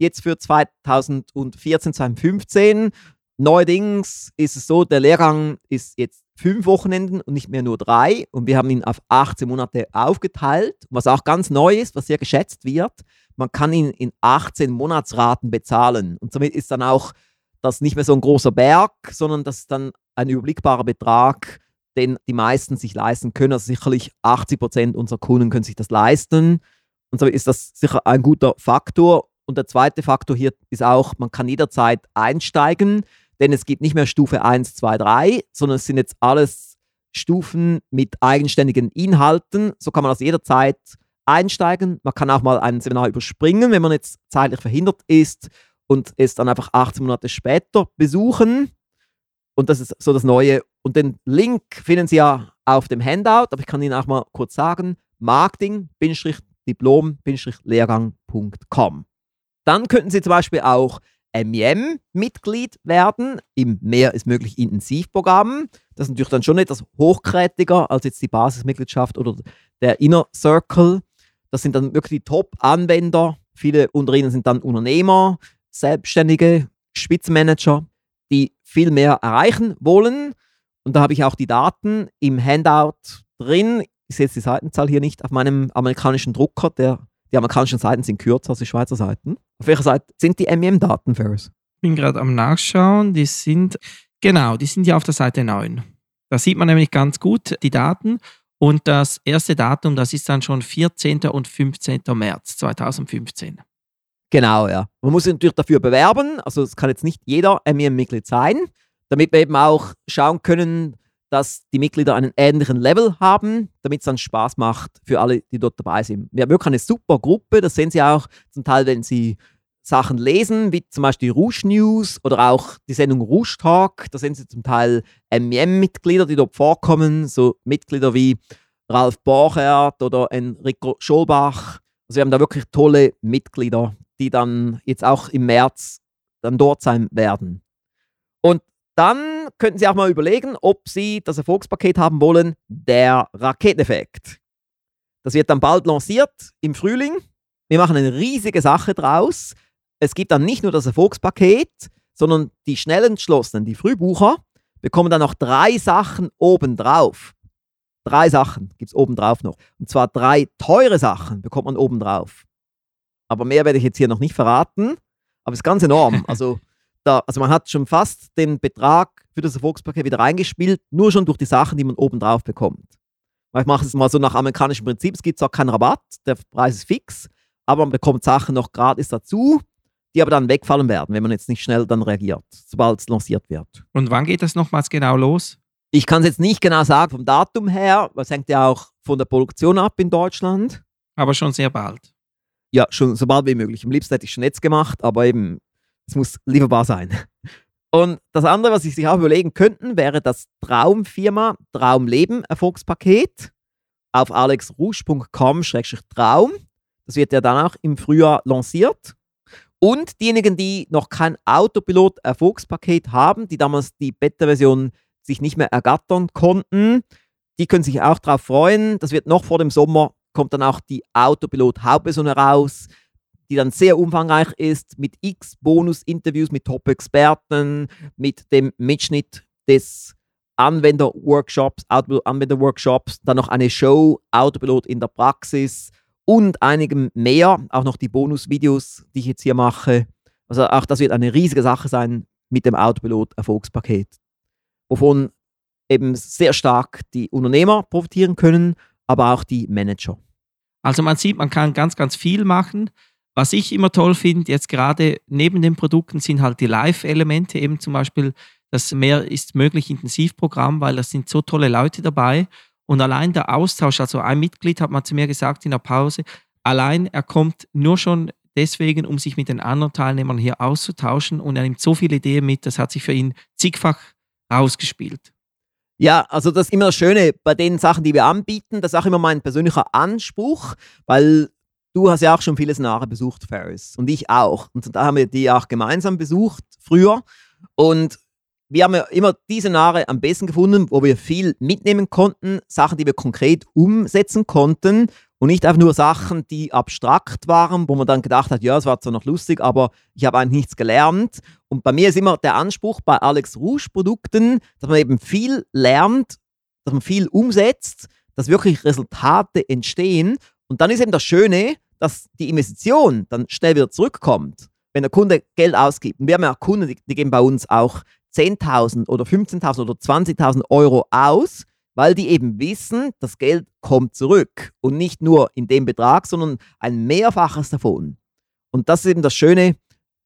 jetzt für 2014, 2015. Neuerdings ist es so, der Lehrgang ist jetzt fünf Wochenenden und nicht mehr nur drei. Und wir haben ihn auf 18 Monate aufgeteilt. Was auch ganz neu ist, was sehr geschätzt wird, man kann ihn in 18 Monatsraten bezahlen. Und somit ist dann auch das nicht mehr so ein großer Berg, sondern das ist dann ein überblickbarer Betrag den die meisten sich leisten können. Also sicherlich 80 Prozent unserer Kunden können sich das leisten. Und so ist das sicher ein guter Faktor. Und der zweite Faktor hier ist auch, man kann jederzeit einsteigen, denn es gibt nicht mehr Stufe 1, 2, 3, sondern es sind jetzt alles Stufen mit eigenständigen Inhalten. So kann man also jederzeit einsteigen. Man kann auch mal ein Seminar überspringen, wenn man jetzt zeitlich verhindert ist und es dann einfach 18 Monate später besuchen. Und das ist so das Neue. Und den Link finden Sie ja auf dem Handout, aber ich kann Ihnen auch mal kurz sagen: marketing-diplom-lehrgang.com. Dann könnten Sie zum Beispiel auch MEM-Mitglied werden im Mehr ist möglich Intensivprogramm. Das ist natürlich dann schon etwas hochkarätiger als jetzt die Basismitgliedschaft oder der Inner Circle. Das sind dann wirklich die Top-Anwender. Viele unter ihnen sind dann Unternehmer, Selbstständige, Spitzenmanager, die viel mehr erreichen wollen. Und da habe ich auch die Daten im Handout drin. Ich sehe jetzt die Seitenzahl hier nicht auf meinem amerikanischen Drucker. Der, die amerikanischen Seiten sind kürzer als die Schweizer Seiten. Auf welcher Seite sind die MEM-Daten, Ferris? Ich bin gerade am Nachschauen. Die sind, genau, die sind ja auf der Seite 9. Da sieht man nämlich ganz gut die Daten. Und das erste Datum, das ist dann schon 14. und 15. März 2015. Genau, ja. Man muss sich natürlich dafür bewerben. Also es kann jetzt nicht jeder MEM-Mitglied sein, damit wir eben auch schauen können, dass die Mitglieder einen ähnlichen Level haben, damit es dann Spaß macht für alle, die dort dabei sind. Wir haben wirklich eine super Gruppe, das sehen Sie auch zum Teil, wenn Sie Sachen lesen, wie zum Beispiel Rouge News oder auch die Sendung Rouge Talk. Da sehen Sie zum Teil MEM-Mitglieder, die dort vorkommen, so Mitglieder wie Ralf Borchert oder Enrico Scholbach. Also wir haben da wirklich tolle Mitglieder, die dann jetzt auch im März dann dort sein werden. Und dann könnten Sie auch mal überlegen, ob Sie das Erfolgspaket haben wollen, der Raketeneffekt. Das wird dann bald lanciert im Frühling. Wir machen eine riesige Sache draus. Es gibt dann nicht nur das Erfolgspaket, sondern die schnell entschlossenen, die Frühbucher, bekommen dann noch drei Sachen obendrauf. Drei Sachen gibt es obendrauf noch. Und zwar drei teure Sachen bekommt man obendrauf. Aber mehr werde ich jetzt hier noch nicht verraten. Aber es ist ganz enorm. Also, da, also man hat schon fast den Betrag für das Erfolgspaket wieder reingespielt, nur schon durch die Sachen, die man obendrauf bekommt. Ich mache es mal so nach amerikanischem Prinzip. Es gibt zwar keinen Rabatt, der Preis ist fix, aber man bekommt Sachen noch gratis dazu, die aber dann wegfallen werden, wenn man jetzt nicht schnell dann reagiert, sobald es lanciert wird. Und wann geht das nochmals genau los? Ich kann es jetzt nicht genau sagen vom Datum her, was hängt ja auch von der Produktion ab in Deutschland. Aber schon sehr bald. Ja, schon so bald wie möglich. Am liebsten hätte ich schon jetzt gemacht, aber eben, es muss lieferbar sein. Und das andere, was ich sich auch überlegen könnten, wäre das Traumfirma Traumleben Erfolgspaket auf alexrouge.com-traum. Das wird ja dann auch im Frühjahr lanciert. Und diejenigen, die noch kein Autopilot-Erfolgspaket haben, die damals die Beta-Version sich nicht mehr ergattern konnten. Die können sich auch darauf freuen. Das wird noch vor dem Sommer, kommt dann auch die Autopilot-Hauptversion heraus, die dann sehr umfangreich ist mit x Bonus-Interviews mit Top-Experten, mit dem Mitschnitt des Anwender-Workshops, dann noch eine Show, Autopilot in der Praxis und einigem mehr, auch noch die Bonus-Videos, die ich jetzt hier mache. Also auch das wird eine riesige Sache sein mit dem Autopilot-Erfolgspaket wovon eben sehr stark die Unternehmer profitieren können, aber auch die Manager. Also man sieht, man kann ganz, ganz viel machen. Was ich immer toll finde, jetzt gerade neben den Produkten sind halt die Live-Elemente, eben zum Beispiel das Mehr ist möglich Intensivprogramm, weil da sind so tolle Leute dabei. Und allein der Austausch, also ein Mitglied hat mal zu mir gesagt in der Pause, allein er kommt nur schon deswegen, um sich mit den anderen Teilnehmern hier auszutauschen und er nimmt so viele Ideen mit, das hat sich für ihn zigfach rausgespielt. Ja, also das ist immer das Schöne bei den Sachen, die wir anbieten. Das ist auch immer mein persönlicher Anspruch, weil du hast ja auch schon viele Seminare besucht, Ferris, und ich auch. Und da haben wir die auch gemeinsam besucht früher. Und wir haben ja immer diese Seminare am besten gefunden, wo wir viel mitnehmen konnten, Sachen, die wir konkret umsetzen konnten und nicht einfach nur Sachen, die abstrakt waren, wo man dann gedacht hat, ja, es war zwar noch lustig, aber ich habe eigentlich nichts gelernt. Und bei mir ist immer der Anspruch bei Alex Rouge Produkten, dass man eben viel lernt, dass man viel umsetzt, dass wirklich Resultate entstehen. Und dann ist eben das Schöne, dass die Investition dann schnell wieder zurückkommt, wenn der Kunde Geld ausgibt. Und wir haben ja Kunden, die, die geben bei uns auch 10.000 oder 15.000 oder 20.000 Euro aus weil die eben wissen, das Geld kommt zurück und nicht nur in dem Betrag, sondern ein Mehrfaches davon. Und das ist eben das Schöne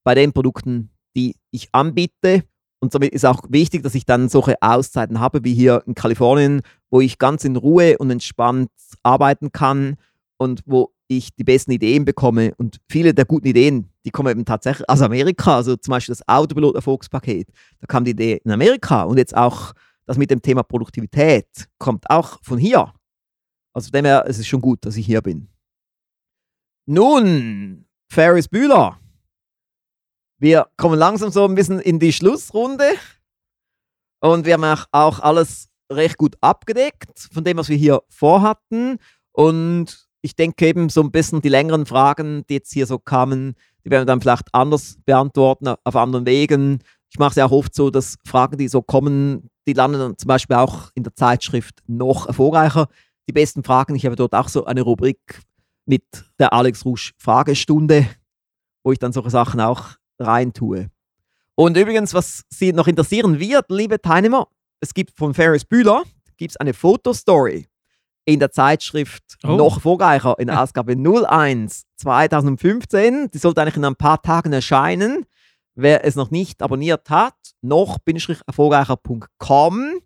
bei den Produkten, die ich anbiete. Und somit ist auch wichtig, dass ich dann solche Auszeiten habe, wie hier in Kalifornien, wo ich ganz in Ruhe und entspannt arbeiten kann und wo ich die besten Ideen bekomme. Und viele der guten Ideen, die kommen eben tatsächlich aus Amerika. Also zum Beispiel das Autopilot-Erfolgspaket, da kam die Idee in Amerika. Und jetzt auch das mit dem Thema Produktivität kommt auch von hier. Also von dem her, es ist schon gut, dass ich hier bin. Nun, Ferris Bühler. Wir kommen langsam so ein bisschen in die Schlussrunde. Und wir haben auch alles recht gut abgedeckt von dem, was wir hier vorhatten. Und ich denke eben so ein bisschen die längeren Fragen, die jetzt hier so kamen, die werden wir dann vielleicht anders beantworten, auf anderen Wegen. Ich mache es ja auch oft so, dass Fragen, die so kommen, die landen dann zum Beispiel auch in der Zeitschrift noch erfolgreicher. Die besten Fragen, ich habe dort auch so eine Rubrik mit der Alex Rusch Fragestunde, wo ich dann solche Sachen auch rein tue. Und übrigens, was Sie noch interessieren wird, liebe Teilnehmer, es gibt von Ferris Bühler gibt's eine Fotostory in der Zeitschrift oh. noch erfolgreicher, in der Ausgabe 01 2015. Die sollte eigentlich in ein paar Tagen erscheinen. Wer es noch nicht abonniert hat, noch-erfolgreicher.com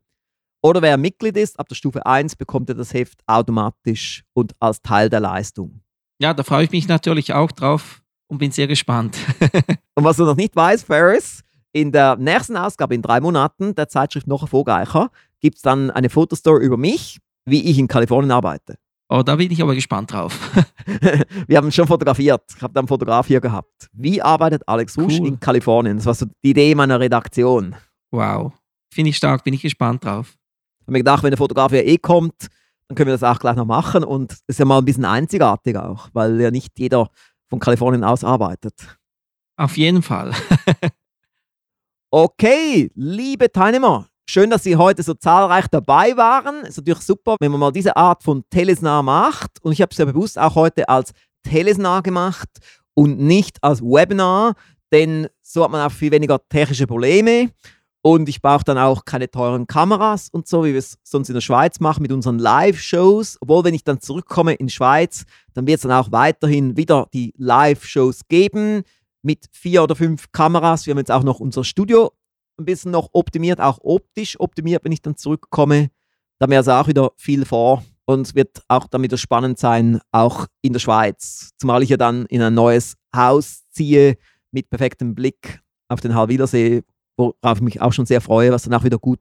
oder wer Mitglied ist, ab der Stufe 1 bekommt er das Heft automatisch und als Teil der Leistung. Ja, da freue ich mich natürlich auch drauf und bin sehr gespannt. und was du noch nicht weißt, Ferris, in der nächsten Ausgabe in drei Monaten der Zeitschrift noch erfolgreicher gibt es dann eine Fotostory über mich, wie ich in Kalifornien arbeite. Oh, da bin ich aber gespannt drauf. Wir haben schon fotografiert. Ich habe da einen Fotograf hier gehabt. Wie arbeitet Alex Rusch cool. in Kalifornien? Das war so die Idee meiner Redaktion. Wow. Finde ich stark, bin ich gespannt drauf. Ich habe mir gedacht, wenn der Fotograf ja eh kommt, dann können wir das auch gleich noch machen. Und es ist ja mal ein bisschen einzigartig auch, weil ja nicht jeder von Kalifornien aus arbeitet. Auf jeden Fall. okay, liebe Teilnehmer, Schön, dass Sie heute so zahlreich dabei waren. Es ist natürlich super, wenn man mal diese Art von Telesnar macht. Und ich habe es ja bewusst auch heute als Telesnar gemacht und nicht als Webinar, denn so hat man auch viel weniger technische Probleme. Und ich brauche dann auch keine teuren Kameras und so, wie wir es sonst in der Schweiz machen mit unseren Live-Shows. Obwohl, wenn ich dann zurückkomme in die Schweiz, dann wird es dann auch weiterhin wieder die Live-Shows geben mit vier oder fünf Kameras. Wir haben jetzt auch noch unser Studio ein bisschen noch optimiert, auch optisch optimiert, wenn ich dann zurückkomme. Da haben wir also auch wieder viel vor und es wird auch dann wieder spannend sein, auch in der Schweiz. Zumal ich ja dann in ein neues Haus ziehe mit perfektem Blick auf den Halwilersee, worauf ich mich auch schon sehr freue, was dann auch wieder gut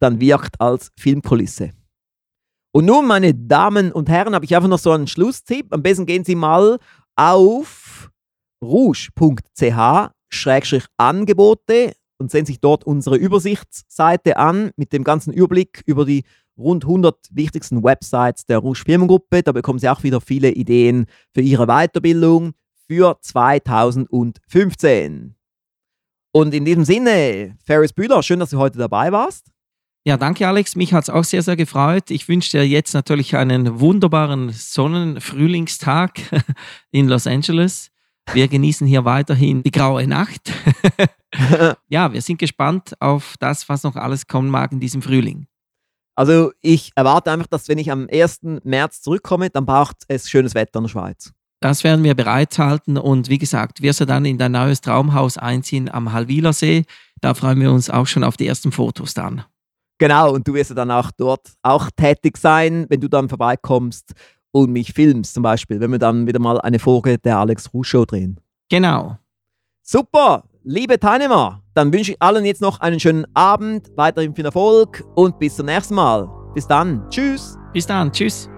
dann wirkt als Filmkulisse. Und nun, meine Damen und Herren, habe ich einfach noch so einen Schlusstipp. Am besten gehen Sie mal auf rouge.ch-angebote und sehen sich dort unsere Übersichtsseite an mit dem ganzen Überblick über die rund 100 wichtigsten Websites der Rouge Firmengruppe. Da bekommen Sie auch wieder viele Ideen für Ihre Weiterbildung für 2015. Und in diesem Sinne, Ferris Bühler, schön, dass du heute dabei warst. Ja, danke Alex. Mich hat es auch sehr, sehr gefreut. Ich wünsche dir jetzt natürlich einen wunderbaren Sonnenfrühlingstag in Los Angeles. Wir genießen hier weiterhin die graue Nacht. ja, wir sind gespannt auf das, was noch alles kommen mag in diesem Frühling. Also ich erwarte einfach, dass wenn ich am 1. März zurückkomme, dann braucht es schönes Wetter in der Schweiz. Das werden wir bereithalten und wie gesagt, wirst du dann in dein neues Traumhaus einziehen am Halwiler See. Da freuen wir uns auch schon auf die ersten Fotos dann. Genau, und du wirst dann auch dort auch tätig sein, wenn du dann vorbeikommst und mich filmst zum Beispiel, wenn wir dann wieder mal eine Folge der Alex Ruh Show drehen. Genau. Super, liebe Teilnehmer, dann wünsche ich allen jetzt noch einen schönen Abend, weiterhin viel Erfolg und bis zum nächsten Mal. Bis dann. Tschüss. Bis dann. Tschüss.